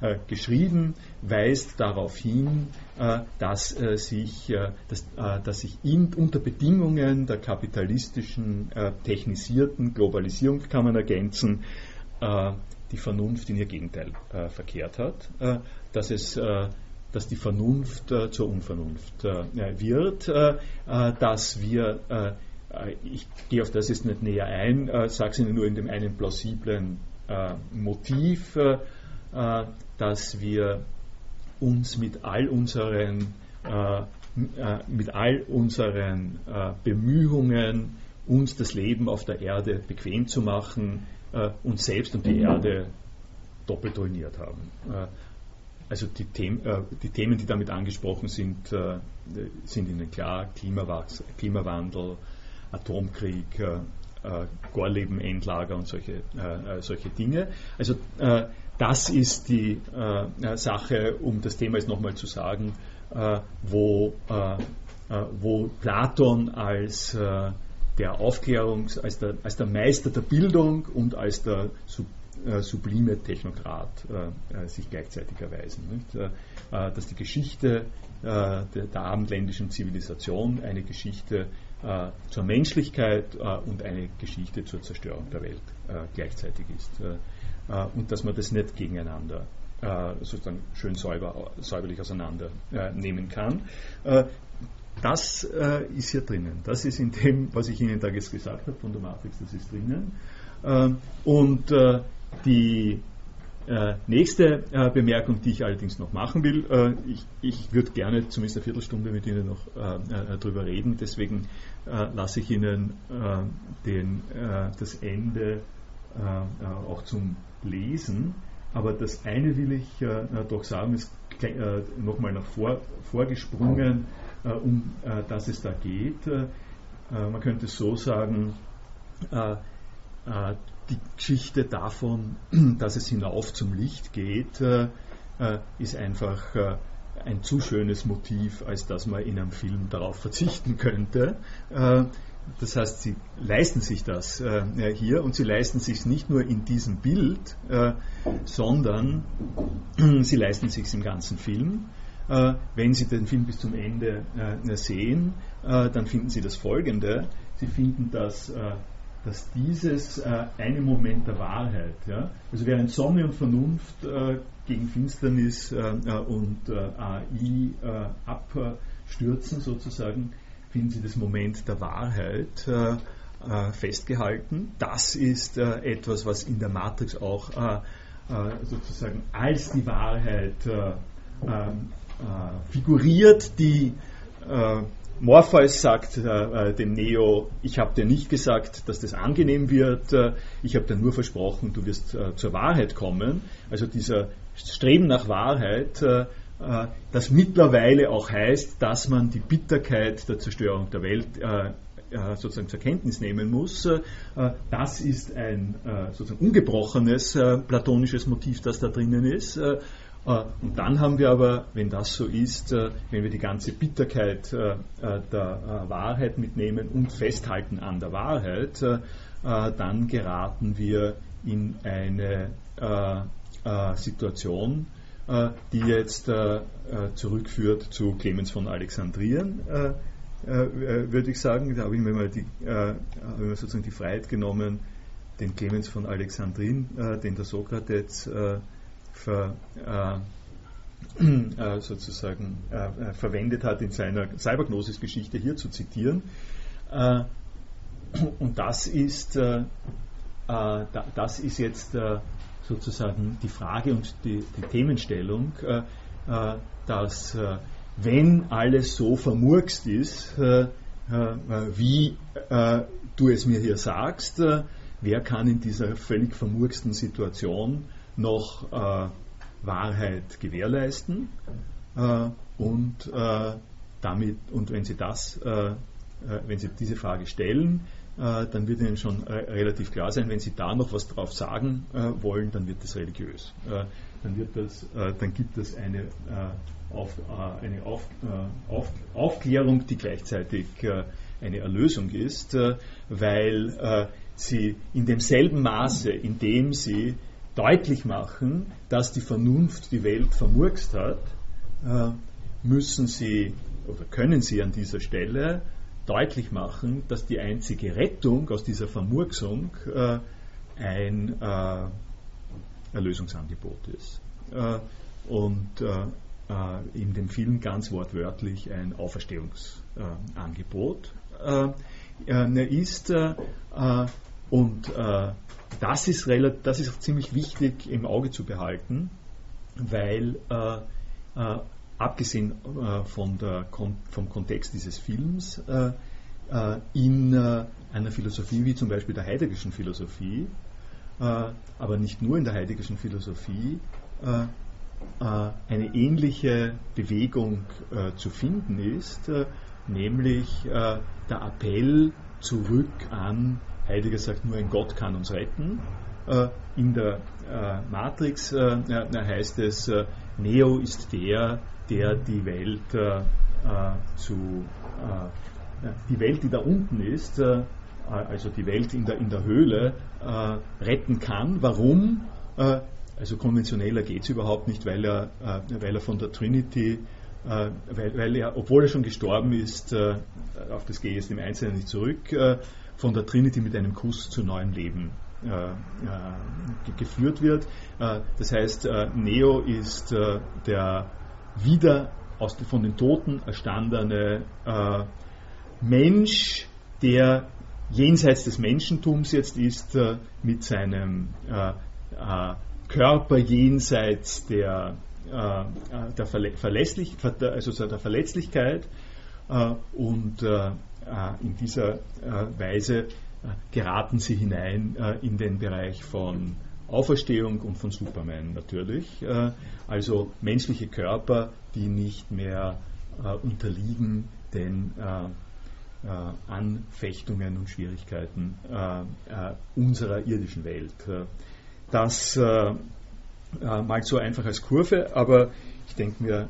äh, äh, geschrieben, weist darauf hin, äh, dass, äh, sich, äh, dass, dass sich in, unter Bedingungen der kapitalistischen, technisierten Globalisierung, kann man ergänzen, die Vernunft in ihr Gegenteil verkehrt hat, dass es dass die Vernunft zur Unvernunft wird, dass wir äh, ich gehe auf das jetzt nicht näher ein, äh, sage es Ihnen nur in dem einen plausiblen äh, Motiv, äh, äh dass wir uns mit all unseren, äh, mit all unseren Bemühungen, uns das Leben auf der Erde bequem zu machen, uns selbst und die Erde doppelt ruiniert haben. Also die, Themen, die Themen, die damit angesprochen sind, sind Ihnen klar, Klimawandel, Atomkrieg, äh, äh, Gorleben, Endlager und solche, äh, äh, solche Dinge. Also äh, das ist die äh, Sache, um das Thema jetzt nochmal zu sagen, wo, wo Platon als der Aufklärungs, als der, als der Meister der Bildung und als der sublime Technokrat sich gleichzeitig erweisen. Nicht? dass die Geschichte der, der abendländischen Zivilisation eine Geschichte äh, zur Menschlichkeit äh, und eine Geschichte zur Zerstörung der Welt äh, gleichzeitig ist. Äh, äh, und dass man das nicht gegeneinander äh, sozusagen schön säuber, säuberlich auseinandernehmen kann. das ist hier drinnen. Das ist in dem, was ich Ihnen da jetzt gesagt habe von der Matrix, das ist drinnen. und die äh, nächste äh, Bemerkung, die ich allerdings noch machen will, äh, ich, ich würde gerne zumindest eine Viertelstunde mit Ihnen noch äh, äh, drüber reden, deswegen äh, lasse ich Ihnen den, das Ende auch zum Lesen. Aber das eine will ich doch sagen, ist nochmal nach vor, vorgesprungen, um das es da geht. man könnte so sagen, die Geschichte davon, dass es hinauf zum Licht geht, äh, äh, ist einfach äh, ein zu schönes Motiv, als dass man in einem Film darauf verzichten könnte. Das heißt, sie leisten sich das hier und sie leisten sich nicht nur in diesem Bild, sondern sie leisten sich im ganzen Film. Wenn Sie den Film bis zum Ende sehen, dann finden Sie das Folgende. Sie finden, dass dass dieses äh, eine Moment der Wahrheit, ja, also während Sonne und Vernunft äh, gegen Finsternis äh, äh und äh, AI äh, abstürzen sozusagen, finden Sie das Moment der Wahrheit festgehalten. Das ist etwas, was in der Matrix auch sozusagen als die Wahrheit figuriert, die Morpheus sagt äh, dem Neo, ich habe dir nicht gesagt, dass das angenehm wird, äh, ich habe dir nur versprochen, du wirst äh, zur Wahrheit kommen. Also dieser Streben nach Wahrheit, äh, äh, das mittlerweile auch heißt, dass man die Bitterkeit der Zerstörung der Welt äh, sozusagen zur Kenntnis nehmen muss. Das ist ein sozusagen ungebrochenes platonisches Motiv, das da drinnen ist. Äh, und dann haben wir aber, wenn das so ist, äh, wenn wir die ganze Bitterkeit äh, der Wahrheit mitnehmen und festhalten an der Wahrheit, dann geraten wir in eine Situation, die jetzt zurückführt zu Clemens von Alexandrien, würde ich sagen. Da habe ich mir mal habe mir sozusagen die Freiheit genommen, den Clemens von Alexandrien, den der Sokrates ver, äh, äh, sozusagen äh, verwendet hat in seiner Cybergnosis-Geschichte hier zu zitieren. Äh, und das ist, äh, äh, das ist jetzt sozusagen die Frage und die, die Themenstellung, dass wenn alles so vermurkst ist, wie du es mir hier sagst, wer kann in dieser völlig vermurksten Situation noch äh, Wahrheit gewährleisten? Äh, und äh, damit und wenn Sie das, äh, äh, wenn Sie diese Frage stellen, äh, dann wird Ihnen schon relativ klar sein, wenn Sie da noch was drauf sagen wollen, dann wird das religiös. dann, wird das, dann gibt es eine auf, äh, eine auf, äh, auf, Aufklärung, die gleichzeitig äh, eine Erlösung ist, äh, weil äh, sie in demselben Maße, in dem sie deutlich machen, dass die Vernunft die Welt vermurkst hat, äh, müssen sie oder können sie an dieser Stelle deutlich machen, dass die einzige Rettung aus dieser Vermurksung ein Erlösungsangebot ist. Und in dem Film ganz wortwörtlich ein Auferstehungsangebot ist. Und das ist, das ist ziemlich wichtig im Auge zu behalten, weil äh, äh, abgesehen äh, von der, vom Kontext dieses Films äh, äh, in einer Philosophie wie zum Beispiel der Heideggerschen Philosophie, aber nicht nur in der Heideggerschen Philosophie, eine ähnliche Bewegung zu finden ist, nämlich der Appell zurück an Heidegger sagt nur, ein Gott kann uns retten. In der Matrix heißt es, Neo ist der, der die Welt zu, die Welt, die da unten ist, also die Welt in der, in der Höhle, retten kann. Warum? Also konventioneller geht es überhaupt nicht, weil er, weil er von der Trinity, weil, weil, er, obwohl er schon gestorben ist, auf das gehe ich jetzt im Einzelnen nicht zurück, von der Trinity mit einem Kuss zu neuem Leben äh, äh, geführt wird. Äh, das heißt, äh, Neo ist äh, der wieder aus, von den Toten erstandene äh, Mensch, der jenseits des Menschentums jetzt ist, mit seinem Körper jenseits der, der, Verlässlich, also der Verletzlichkeit und äh, in dieser äh, Weise äh, geraten sie hinein in den Bereich von Auferstehung und von Superman natürlich. Also menschliche Körper, die nicht mehr unterliegen den Anfechtungen und Schwierigkeiten unserer irdischen Welt. Das mal so einfach als Kurve, aber ich denke mir,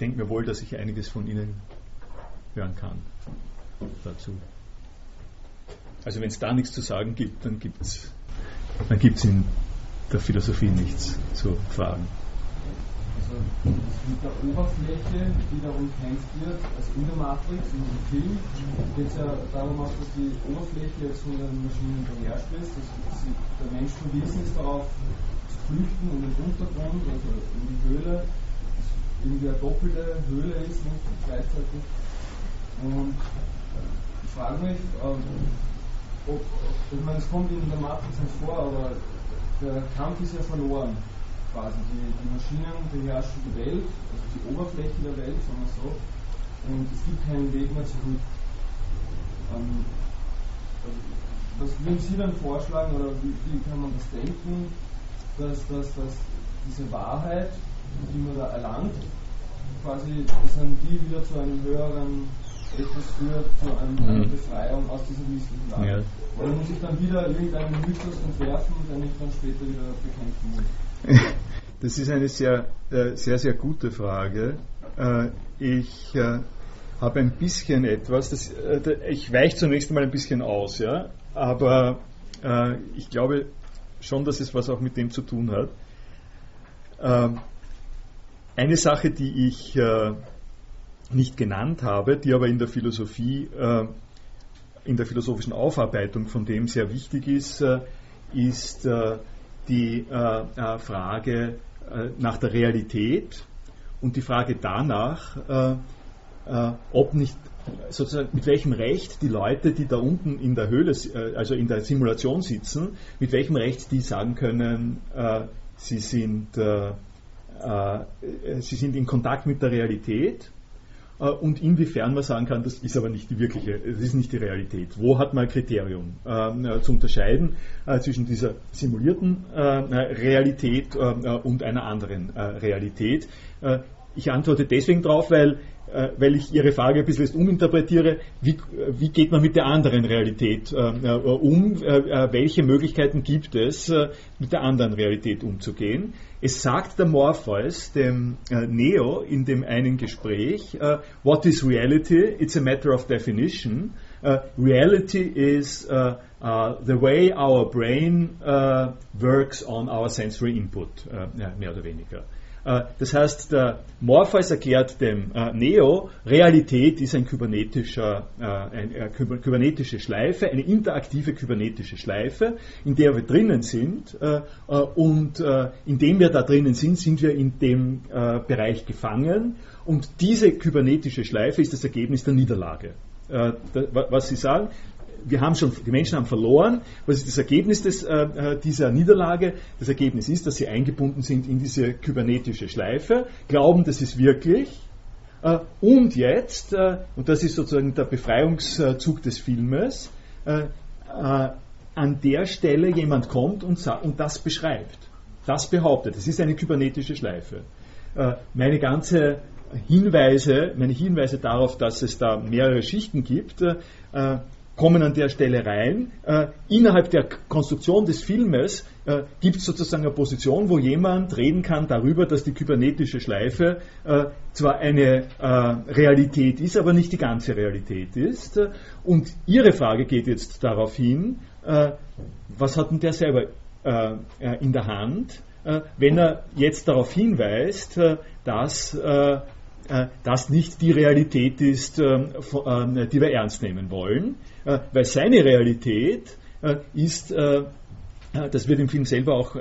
denke mir wohl, dass ich einiges von Ihnen hören kann dazu. Also wenn es da nichts zu sagen gibt, dann gibt es dann gibt's in der Philosophie nichts zu fragen. Also mit der Oberfläche, die da umkämpft wird, also in der Matrix, in dem Film, geht es ja darum auch, dass die Oberfläche jetzt von den Maschinen beherrscht ist, dass sie, der Mensch verwiesen ist darauf zu flüchten in den Untergrund, also in die Höhle, dass irgendwie eine doppelte Höhle ist, nicht gleichzeitig und ich frage mich, ähm, ob, ich meine, es kommt in der Matrix nicht vor, aber der Kampf ist ja verloren, quasi. Die, die Maschinen beherrschen die Welt, also die Oberfläche der Welt, sagen wir so, und es gibt keinen Weg mehr zurück. Ähm, also, was würden Sie dann vorschlagen, oder wie, wie kann man das denken, dass, dass, dass diese Wahrheit, die man da erlangt, quasi, dass dann die wieder zu einem höheren etwas führt zu einer mhm. Befreiung aus dieser misslichen Lage. Ja. Oder muss ich dann wieder irgendeinen Mythos entwerfen, den ich dann später wieder bekämpfen muss? Das ist eine sehr, äh, sehr, sehr gute Frage. Äh, ich äh, habe ein bisschen etwas, das, ich weiche zunächst einmal ein bisschen aus, ja, aber ich glaube schon, dass es was auch mit dem zu tun hat. Eine Sache, die ich nicht genannt habe, die aber in der Philosophie, äh, in der philosophischen Aufarbeitung von dem sehr wichtig ist, äh, ist äh, die Frage nach der Realität und die Frage danach, ob nicht sozusagen mit welchem Recht die Leute, die da unten in der Höhle, also in der Simulation sitzen, mit welchem Recht die sagen können, sie sind, sie sind in Kontakt mit der Realität und inwiefern man sagen kann, das ist aber nicht die wirkliche, das ist nicht die Realität. Wo hat man ein Kriterium ähm, äh, zu unterscheiden äh, zwischen dieser simulierten äh, Realität äh, und einer anderen äh, Realität, ich antworte deswegen drauf, weil, äh, weil ich Ihre Frage ein bisschen uminterpretiere, wie, wie geht man mit der anderen Realität äh, um, äh, welche Möglichkeiten gibt es, äh, mit der anderen Realität umzugehen. Es sagt der Morpheus dem äh, Neo in dem einen Gespräch, äh, What is reality? It's a matter of definition. reality is the way our brain works on our sensory input, mehr oder weniger. Äh, das heißt, der Morpheus erklärt dem äh, Neo, Realität ist ein kybernetischer, äh, eine kybernetische Schleife, eine interaktive kybernetische Schleife, in der wir drinnen sind. Und indem wir da drinnen sind, sind wir in dem Bereich gefangen. Und diese kybernetische Schleife ist das Ergebnis der Niederlage. Was Sie sagen, wir haben schon, die Menschen haben verloren. Was ist das Ergebnis des, äh, äh, dieser Niederlage? Das Ergebnis ist, dass sie eingebunden sind in diese kybernetische Schleife, glauben, das ist wirklich. Äh, und jetzt, äh, und das ist sozusagen der Befreiungszug des Filmes, äh, äh, an der Stelle jemand kommt und, und das beschreibt, das behauptet. Das ist eine kybernetische Schleife. meine ganze Hinweise, meine Hinweise darauf, dass es da mehrere Schichten gibt, kommen an der Stelle rein. Äh, innerhalb der Konstruktion des Filmes äh, gibt es sozusagen eine Position, wo jemand reden kann darüber, dass die kybernetische Schleife äh, zwar eine äh, Realität ist, aber nicht die ganze Realität ist. Und Ihre Frage geht jetzt darauf hin, äh, was hat denn der selber äh, in der Hand, wenn er jetzt darauf hinweist, dass das nicht die Realität ist, die wir ernst nehmen wollen. Äh, weil seine Realität äh, ist, äh, das wird im Film selber auch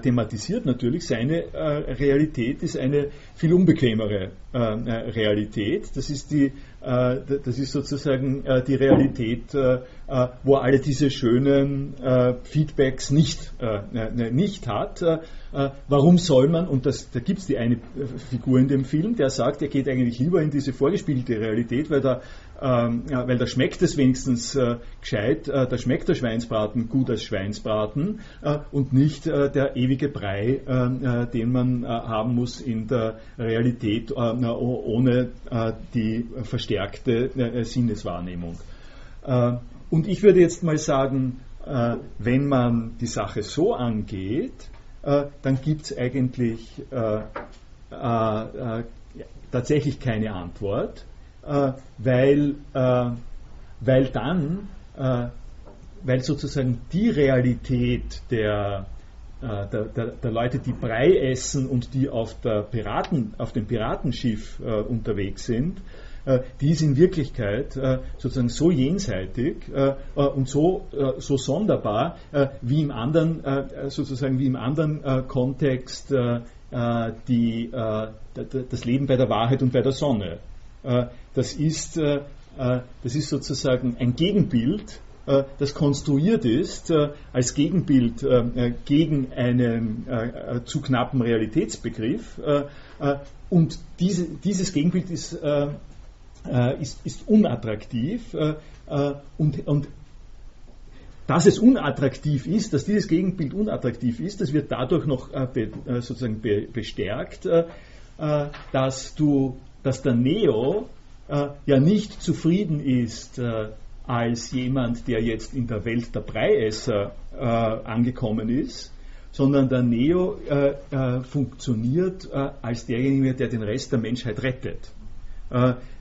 thematisiert natürlich, seine Realität ist eine viel unbequemere Realität. Das ist, die, das ist sozusagen die Realität, wo er alle diese schönen Feedbacks nicht, nicht hat. Warum soll man, und das, da gibt es die eine Figur in dem Film, der sagt, er geht eigentlich lieber in diese vorgespiegelte Realität, weil da ähm, weil da schmeckt es wenigstens äh, gescheit, äh, da schmeckt der Schweinsbraten gut als Schweinsbraten äh, und nicht äh, der ewige Brei, äh, äh, den man haben muss in der Realität ohne die verstärkte Sinneswahrnehmung. und ich würde jetzt mal sagen, wenn man die Sache so angeht, dann gibt es eigentlich tatsächlich keine Antwort äh, weil, äh, weil dann, äh, weil sozusagen die Realität der, der, der, der, Leute, die Brei essen und die auf, der Piraten, auf dem Piratenschiff unterwegs sind, die ist in Wirklichkeit sozusagen so jenseitig und so, so sonderbar wie im anderen, sozusagen wie im anderen Kontext die, das Leben bei der Wahrheit und bei der Sonne. Äh, das ist, äh, äh, das ist sozusagen ein Gegenbild, das konstruiert ist als Gegenbild gegen einen zu knappen Realitätsbegriff. und diese, dieses Gegenbild ist, ist, ist unattraktiv und, und dass es unattraktiv ist, dass dieses Gegenbild unattraktiv ist, das wird dadurch noch sozusagen bestärkt, dass du dass der Neo äh, ja nicht zufrieden ist äh, als jemand, der jetzt in der Welt der Breiesser äh, angekommen ist, sondern der Neo äh, äh, funktioniert äh, als derjenige, der den Rest der Menschheit rettet.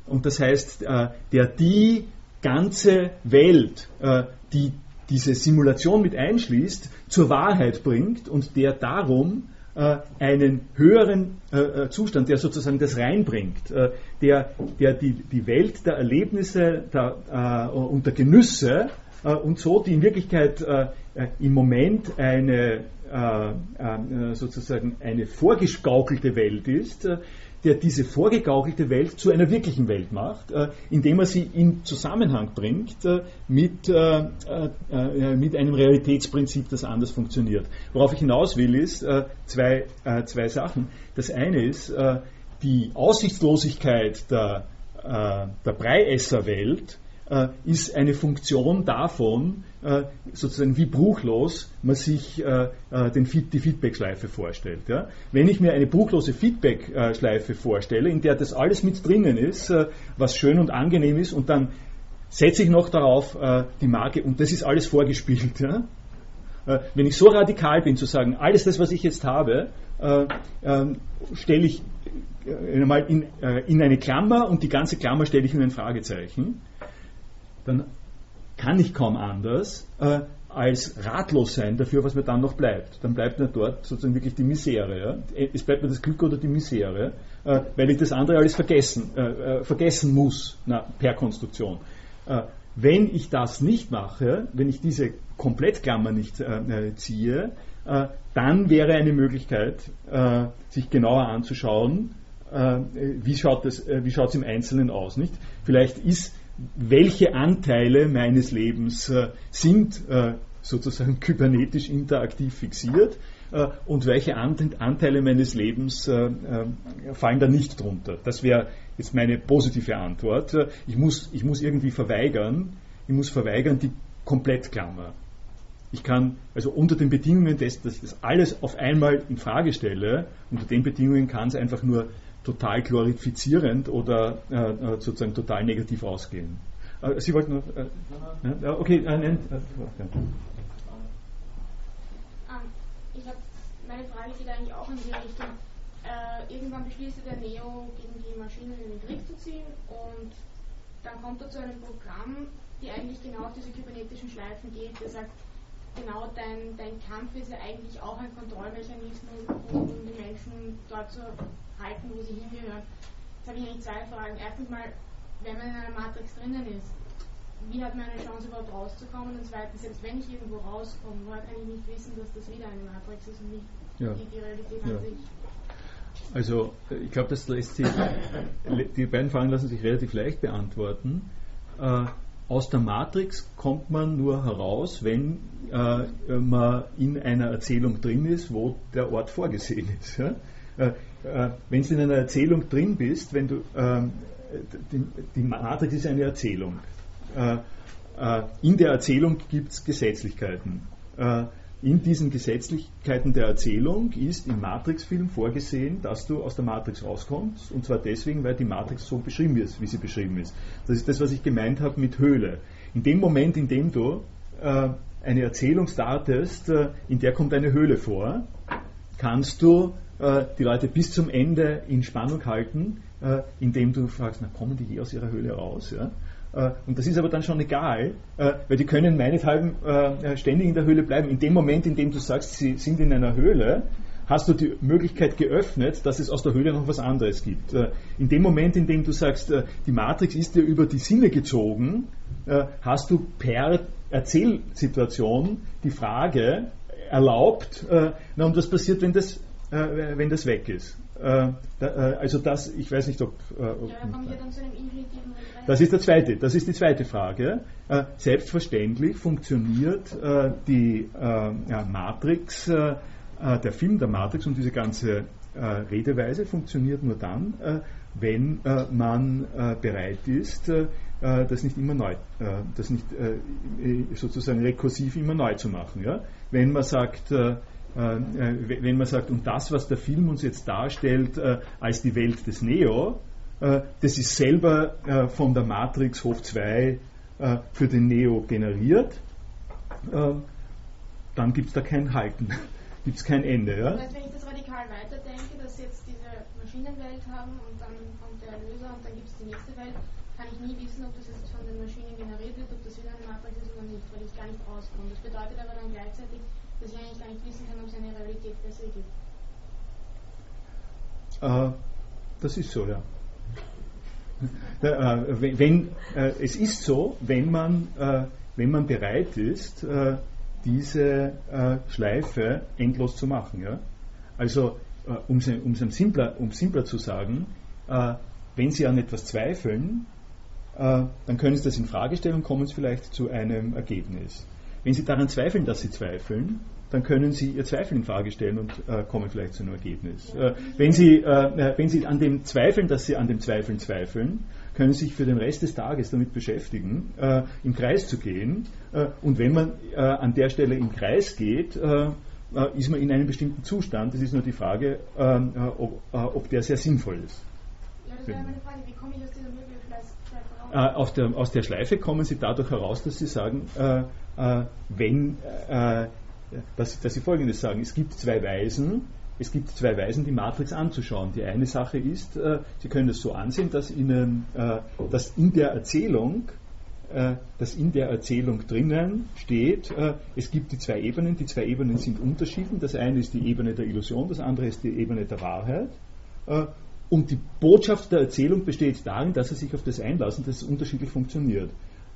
und das heißt, der die ganze Welt, die diese Simulation mit einschließt, zur Wahrheit bringt und der darum einen höheren äh, äh, Zustand, der sozusagen das reinbringt, äh, der, der die, die Welt der Erlebnisse der, äh, und der Genüsse äh, und so, die in Wirklichkeit im Moment eine sozusagen eine vorgeskaukelte Welt ist, der diese vorgegaukelte Welt zu einer wirklichen Welt macht, äh, indem er sie in Zusammenhang bringt äh, mit, äh, mit einem Realitätsprinzip, das anders funktioniert. Worauf ich hinaus will, ist zwei, zwei Sachen. Das eine ist die Aussichtslosigkeit der, der Breiesserwelt äh, ist eine Funktion davon, äh, sozusagen wie bruchlos man sich äh, äh den, die Feedback-Schleife vorstellt. Ja? Wenn ich mir eine bruchlose Feedback-Schleife vorstelle, in der das alles mit drinnen ist, äh, was schön und angenehm ist, und dann setze ich noch darauf äh, die Marke, und das ist alles vorgespielt. Ja? wenn ich so radikal bin, zu sagen, alles das, was ich jetzt habe, ähm, stelle ich einmal in, in eine Klammer und die ganze Klammer stelle ich in ein Fragezeichen, dann kann ich kaum anders äh, als ratlos sein dafür, was mir dann noch bleibt. Dann bleibt mir dort sozusagen wirklich die Misere. Ja? Es bleibt mir das Glück oder die Misere, äh, weil ich das andere alles vergessen, äh, äh vergessen muss na, per Konstruktion. Äh, wenn ich das nicht mache, wenn ich diese Komplettklammer nicht äh, ziehe, dann wäre eine Möglichkeit, sich genauer anzuschauen, wie schaut es im Einzelnen aus. Nicht? Vielleicht ist welche Anteile meines Lebens äh, sind äh, sozusagen kybernetisch interaktiv fixiert äh, und welche Anteile meines Lebens äh, äh, fallen da nicht drunter. Das wäre jetzt meine positive Antwort. Äh, ich muss, ich muss irgendwie verweigern, ich muss verweigern die Komplettklammer. Ich kann also unter den Bedingungen, dass, dass ich das alles auf einmal in Frage stelle, unter den Bedingungen kann es einfach nur total glorifizierend oder äh, äh, sozusagen total negativ ausgehen. Äh, Sie wollten noch. Äh, okay, nein. Äh, ähm, ich habe meine Frage geht eigentlich auch in die Richtung. Äh, irgendwann beschließt der Neo gegen die Maschinen in den Krieg zu ziehen und dann kommt er zu einem Programm, die eigentlich genau auf diese kybernetischen Schleifen geht, der sagt, genau dein, dein Kampf ist ja eigentlich auch ein Kontrollmechanismus, um die Menschen dort zu halten, wo sie hingehören. Jetzt habe ich eigentlich zwei Fragen. Erstens mal, wenn man in einer Matrix drinnen ist, wie hat man eine Chance überhaupt rauszukommen? Und zweitens, selbst wenn ich irgendwo rauskomme, woher kann ich nicht wissen, dass das wieder eine Matrix ist und nicht ja. die, die Realität ja. an sich? Also ich glaube, das lässt sich, die beiden Fragen lassen sich relativ leicht beantworten. Äh, aus der Matrix kommt man nur heraus, wenn äh, man in einer Erzählung drin ist, wo der Ort vorgesehen ist. Ja? Äh, äh, wenn du in einer Erzählung drin bist, wenn du, ähm, die, die, Matrix ist eine Erzählung. Äh, äh, in der Erzählung gibt es Gesetzlichkeiten. In diesen Gesetzlichkeiten der Erzählung ist im Matrix-Film vorgesehen, dass du aus der Matrix rauskommst. Und zwar deswegen, weil die Matrix so beschrieben ist, wie sie beschrieben ist. Das ist das, was ich gemeint habe mit Höhle. In dem Moment, in dem du äh, eine Erzählung startest, äh, in der kommt eine Höhle vor, kannst du äh, die Leute bis zum Ende in Spannung halten, äh, indem du fragst, na kommen die je aus ihrer Höhle raus? Ja? Äh, und das ist aber dann schon egal, weil die können meinethalben ständig in der Höhle bleiben. In dem Moment, in dem du sagst, sie sind in einer Höhle, hast du die Möglichkeit geöffnet, dass es aus der Höhle noch was anderes gibt. In dem Moment, in dem du sagst, die Matrix ist dir über die Sinne gezogen, hast du per Erzählsituation die Frage erlaubt, na und was passiert, wenn das äh, wenn das weg ist. Äh, äh, also das, ich weiß nicht, ob. Äh, ob ja, kommen wir dann zu einem infinitiven Das ist der zweite, das ist die zweite Frage. Selbstverständlich funktioniert die Matrix, der Film der Matrix und diese ganze Redeweise funktioniert nur dann, wenn man bereit ist, das nicht immer neu, das nicht sozusagen rekursiv immer neu zu machen. Wenn man sagt, wenn man sagt, und das, was der Film uns jetzt darstellt äh, als die Welt des Neo, das ist selber von der Matrix hoch 2 für den Neo generiert, dann gibt es da kein Halten, gibt es kein Ende. Ja? Das wenn ich das radikal weiterdenke, dass jetzt diese Maschinenwelt haben und dann kommt der Erlöser und dann gibt es die nächste Welt, kann ich nie wissen, ob das jetzt von den Maschinen generiert wird, ob das wieder eine Matrix ist oder nicht, weil ich gar nicht rauskomme. Das bedeutet aber dann gleichzeitig, dass ich eigentlich gar nicht wissen kann, ob es eine Realität per se gibt. Äh, das ist so, ja. Äh, wenn, äh, es ist so, wenn man, äh, wenn man bereit ist, äh, diese Schleife endlos zu machen. Ja? Also, um es simpler, um simpler zu sagen, wenn Sie an etwas zweifeln, dann können Sie das in Frage stellen und kommen Sie vielleicht zu einem Ergebnis. Wenn Sie daran zweifeln, dass Sie zweifeln, dann können Sie Ihr Zweifel in Frage stellen und äh, kommen vielleicht zu einem Ergebnis. Äh, wenn, Sie, äh, wenn Sie an dem zweifeln, dass Sie an dem Zweifeln zweifeln, können Sie sich für den Rest des Tages damit beschäftigen, äh, im Kreis zu gehen. Äh, und wenn man äh, an der Stelle im Kreis geht, ist man in einem bestimmten Zustand. Es ist nur die Frage, ähm, ob, ob der sehr sinnvoll ist. Ja, Frage. Ich aus der, aus der Schleife kommen Sie dadurch heraus, dass Sie sagen, wenn dass, dass sie Folgendes sagen. Es gibt zwei Weisen, es gibt zwei Weisen, die Matrix anzuschauen. Die eine Sache ist, äh, Sie können es so ansehen, dass, Ihnen, äh, dass in der Erzählung äh, dass in der Erzählung drinnen steht, äh, es gibt die zwei Ebenen, die zwei Ebenen sind unterschieden. Das eine ist die Ebene der Illusion, das andere ist die Ebene der Wahrheit. Äh, und die Botschaft der Erzählung besteht darin, dass sie sich auf das einlassen, dass es unterschiedlich funktioniert.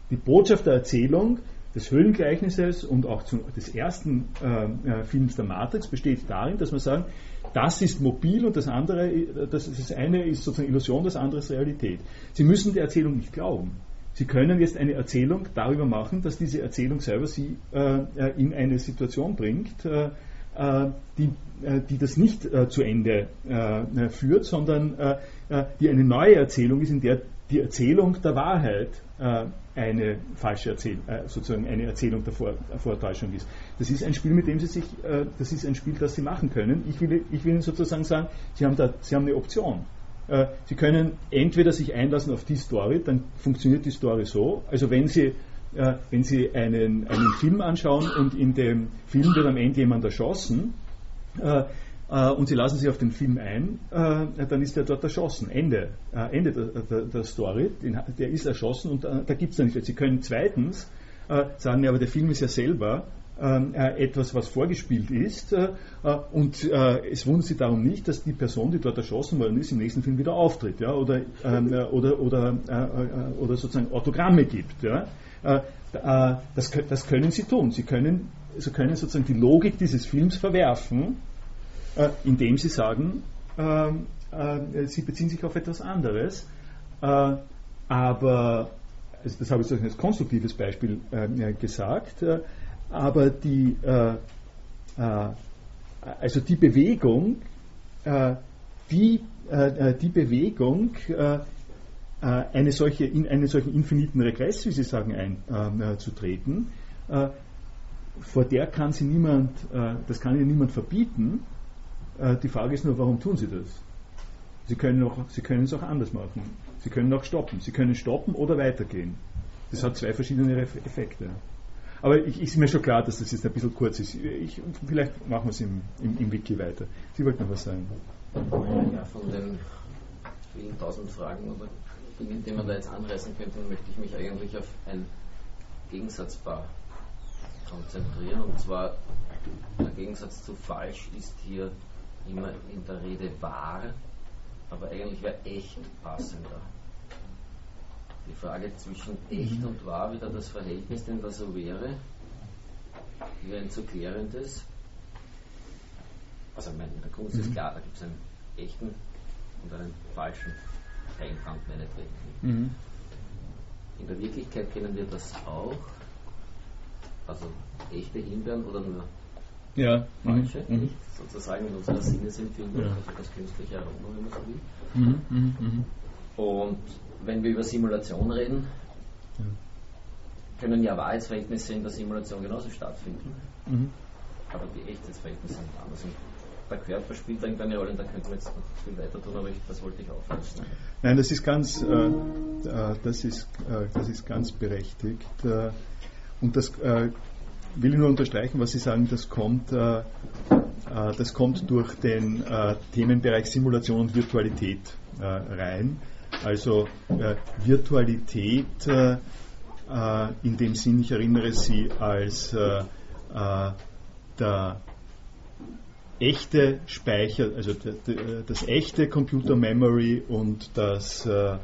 Die Botschaft der Erzählung des Höhlengleichnisses und auch zu, des ersten äh, äh, Films der Matrix besteht darin, dass man sagt, das ist mobil und das andere, das, das eine ist sozusagen Illusion, das andere ist Realität. Sie müssen der Erzählung nicht glauben. Sie können jetzt eine Erzählung darüber machen, dass diese Erzählung selber Sie äh, äh in eine Situation bringt, äh, äh die, die das nicht zu Ende führt, sondern die eine neue Erzählung ist, in der die Erzählung der Wahrheit äh, eine falsche Erzählung, äh, sozusagen eine Erzählung der, Vor Vortäuschung ist. Das ist ein Spiel, mit dem Sie sich, äh, das ist ein Spiel, das Sie machen können. Ich will, ich will Ihnen sozusagen sagen, Sie haben, da, Sie haben eine Option. Äh, Sie können entweder sich einlassen auf die Story, dann funktioniert die Story so. Also wenn Sie äh, wenn Sie einen, einen Film anschauen und in dem Film wird am Ende jemand erschossen, äh, äh, und sie lassen sich auf den Film ein, äh, dann ist er dort erschossen. Ende, äh, Ende der, der, der Story. Den, der ist erschossen und da gibt es dann nicht. Sie können zweitens sagen, ja, aber der Film ist ja selber etwas, was vorgespielt ist. und es wundert sie darum nicht, dass die Person, die dort erschossen worden ist, im nächsten Film wieder auftritt ja, oder, ähm, oder, oder, oder sozusagen Autogramme gibt. Ja. Das, das können sie tun. Sie können, sie können sozusagen die Logik dieses Films verwerfen äh, indem sie sagen, äh, äh, sie beziehen sich auf etwas anderes, äh, aber, also das habe ich als konstruktives Beispiel äh, gesagt, äh, aber die, also die Bewegung, die, die Bewegung, eine solche, in einen solchen infiniten Regress, wie Sie sagen, einzutreten, vor der kann sie niemand, das kann ihnen niemand verbieten, äh, die Frage ist nur, warum tun Sie das? Sie können, auch, Sie können es auch anders machen. Sie können auch stoppen. Sie können stoppen oder weitergehen. Das hat zwei verschiedene Effekte. Aber ich, ist mir schon klar, dass das jetzt ein bisschen kurz ist. Ich, vielleicht machen wir es im, im, im, Wiki weiter. Sie wollten noch was sagen. Ja, von den vielen tausend Fragen oder Dingen, die man da jetzt anreißen könnte, möchte ich mich eigentlich auf ein Gegensatzpaar konzentrieren. Und zwar der Gegensatz zu falsch ist hier immer in der Rede wahr, aber eigentlich wäre echt passender. Die Frage zwischen echt und wahr, wieder das Verhältnis denn da so wäre, wie ein zu klärendes. Also mein, der Kunst mhm. ist klar, da gibt es einen echten und einen falschen Eingang meinetwegen. Mhm. In der Wirklichkeit kennen wir das auch. Also echte Himbeeren oder nur ja. falsche, mhm. nicht sozusagen in unserer Sinnesempfindung, ja. also das künstliche Aroma, wenn man so will. Mhm. Mhm. mhm. Und wenn wir über Simulation reden, ja. können ja Wahrheitsverhältnisse in der Simulation genauso stattfinden, mhm. aber die Echtheitsverhältnisse sind anders. Der Körper spielt irgendeine Rolle, und da könnten wir jetzt noch viel weiter tun, aber ich, das wollte ich auflösen. Nein, das ist ganz, äh, äh, das ist, äh, das ist ganz berechtigt. Äh, und das äh, will ich nur unterstreichen, was Sie sagen, das kommt, äh, das kommt durch den Themenbereich Simulation und Virtualität rein. Also Virtualität in dem Sinn, ich erinnere Sie als der echte Speicher, also das echte Computer Memory und das äh,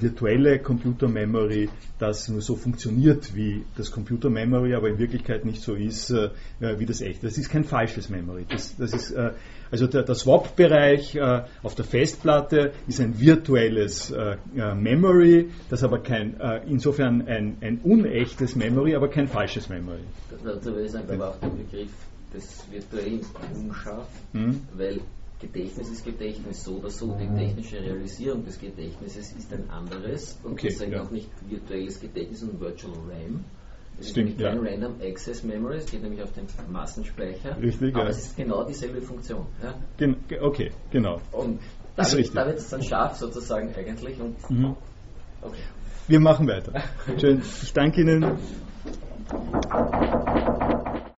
virtuelle Computer Memory, das nur so funktioniert wie das Computer Memory, aber in Wirklichkeit nicht so ist äh, äh wie das echte. Das ist kein falsches Memory. Das, das ist, äh, also der, der Swap-Bereich äh, auf der Festplatte ist ein virtuelles äh, Memory, das aber kein, insofern ein, ein unechtes Memory, aber kein falsches Memory. Dazu würde ich sagen, der Begriff des virtuellen unscharf, hm? weil Gedächtnis ist Gedächtnis, so oder so. Die technische Realisierung des Gedächtnisses ist ein anderes und okay, das ist ja. auch nicht virtuelles Gedächtnis und Virtual RAM. Das Stimmt, ja. Random Access Memory, es geht nämlich auf den Massenspeicher. Richtig, aber ja. es ist genau dieselbe Funktion. Ja? Gen okay, genau. Und da, wird, da wird es dann scharf sozusagen eigentlich. Und mhm. okay. Wir machen weiter. Schön. Ich danke Ihnen.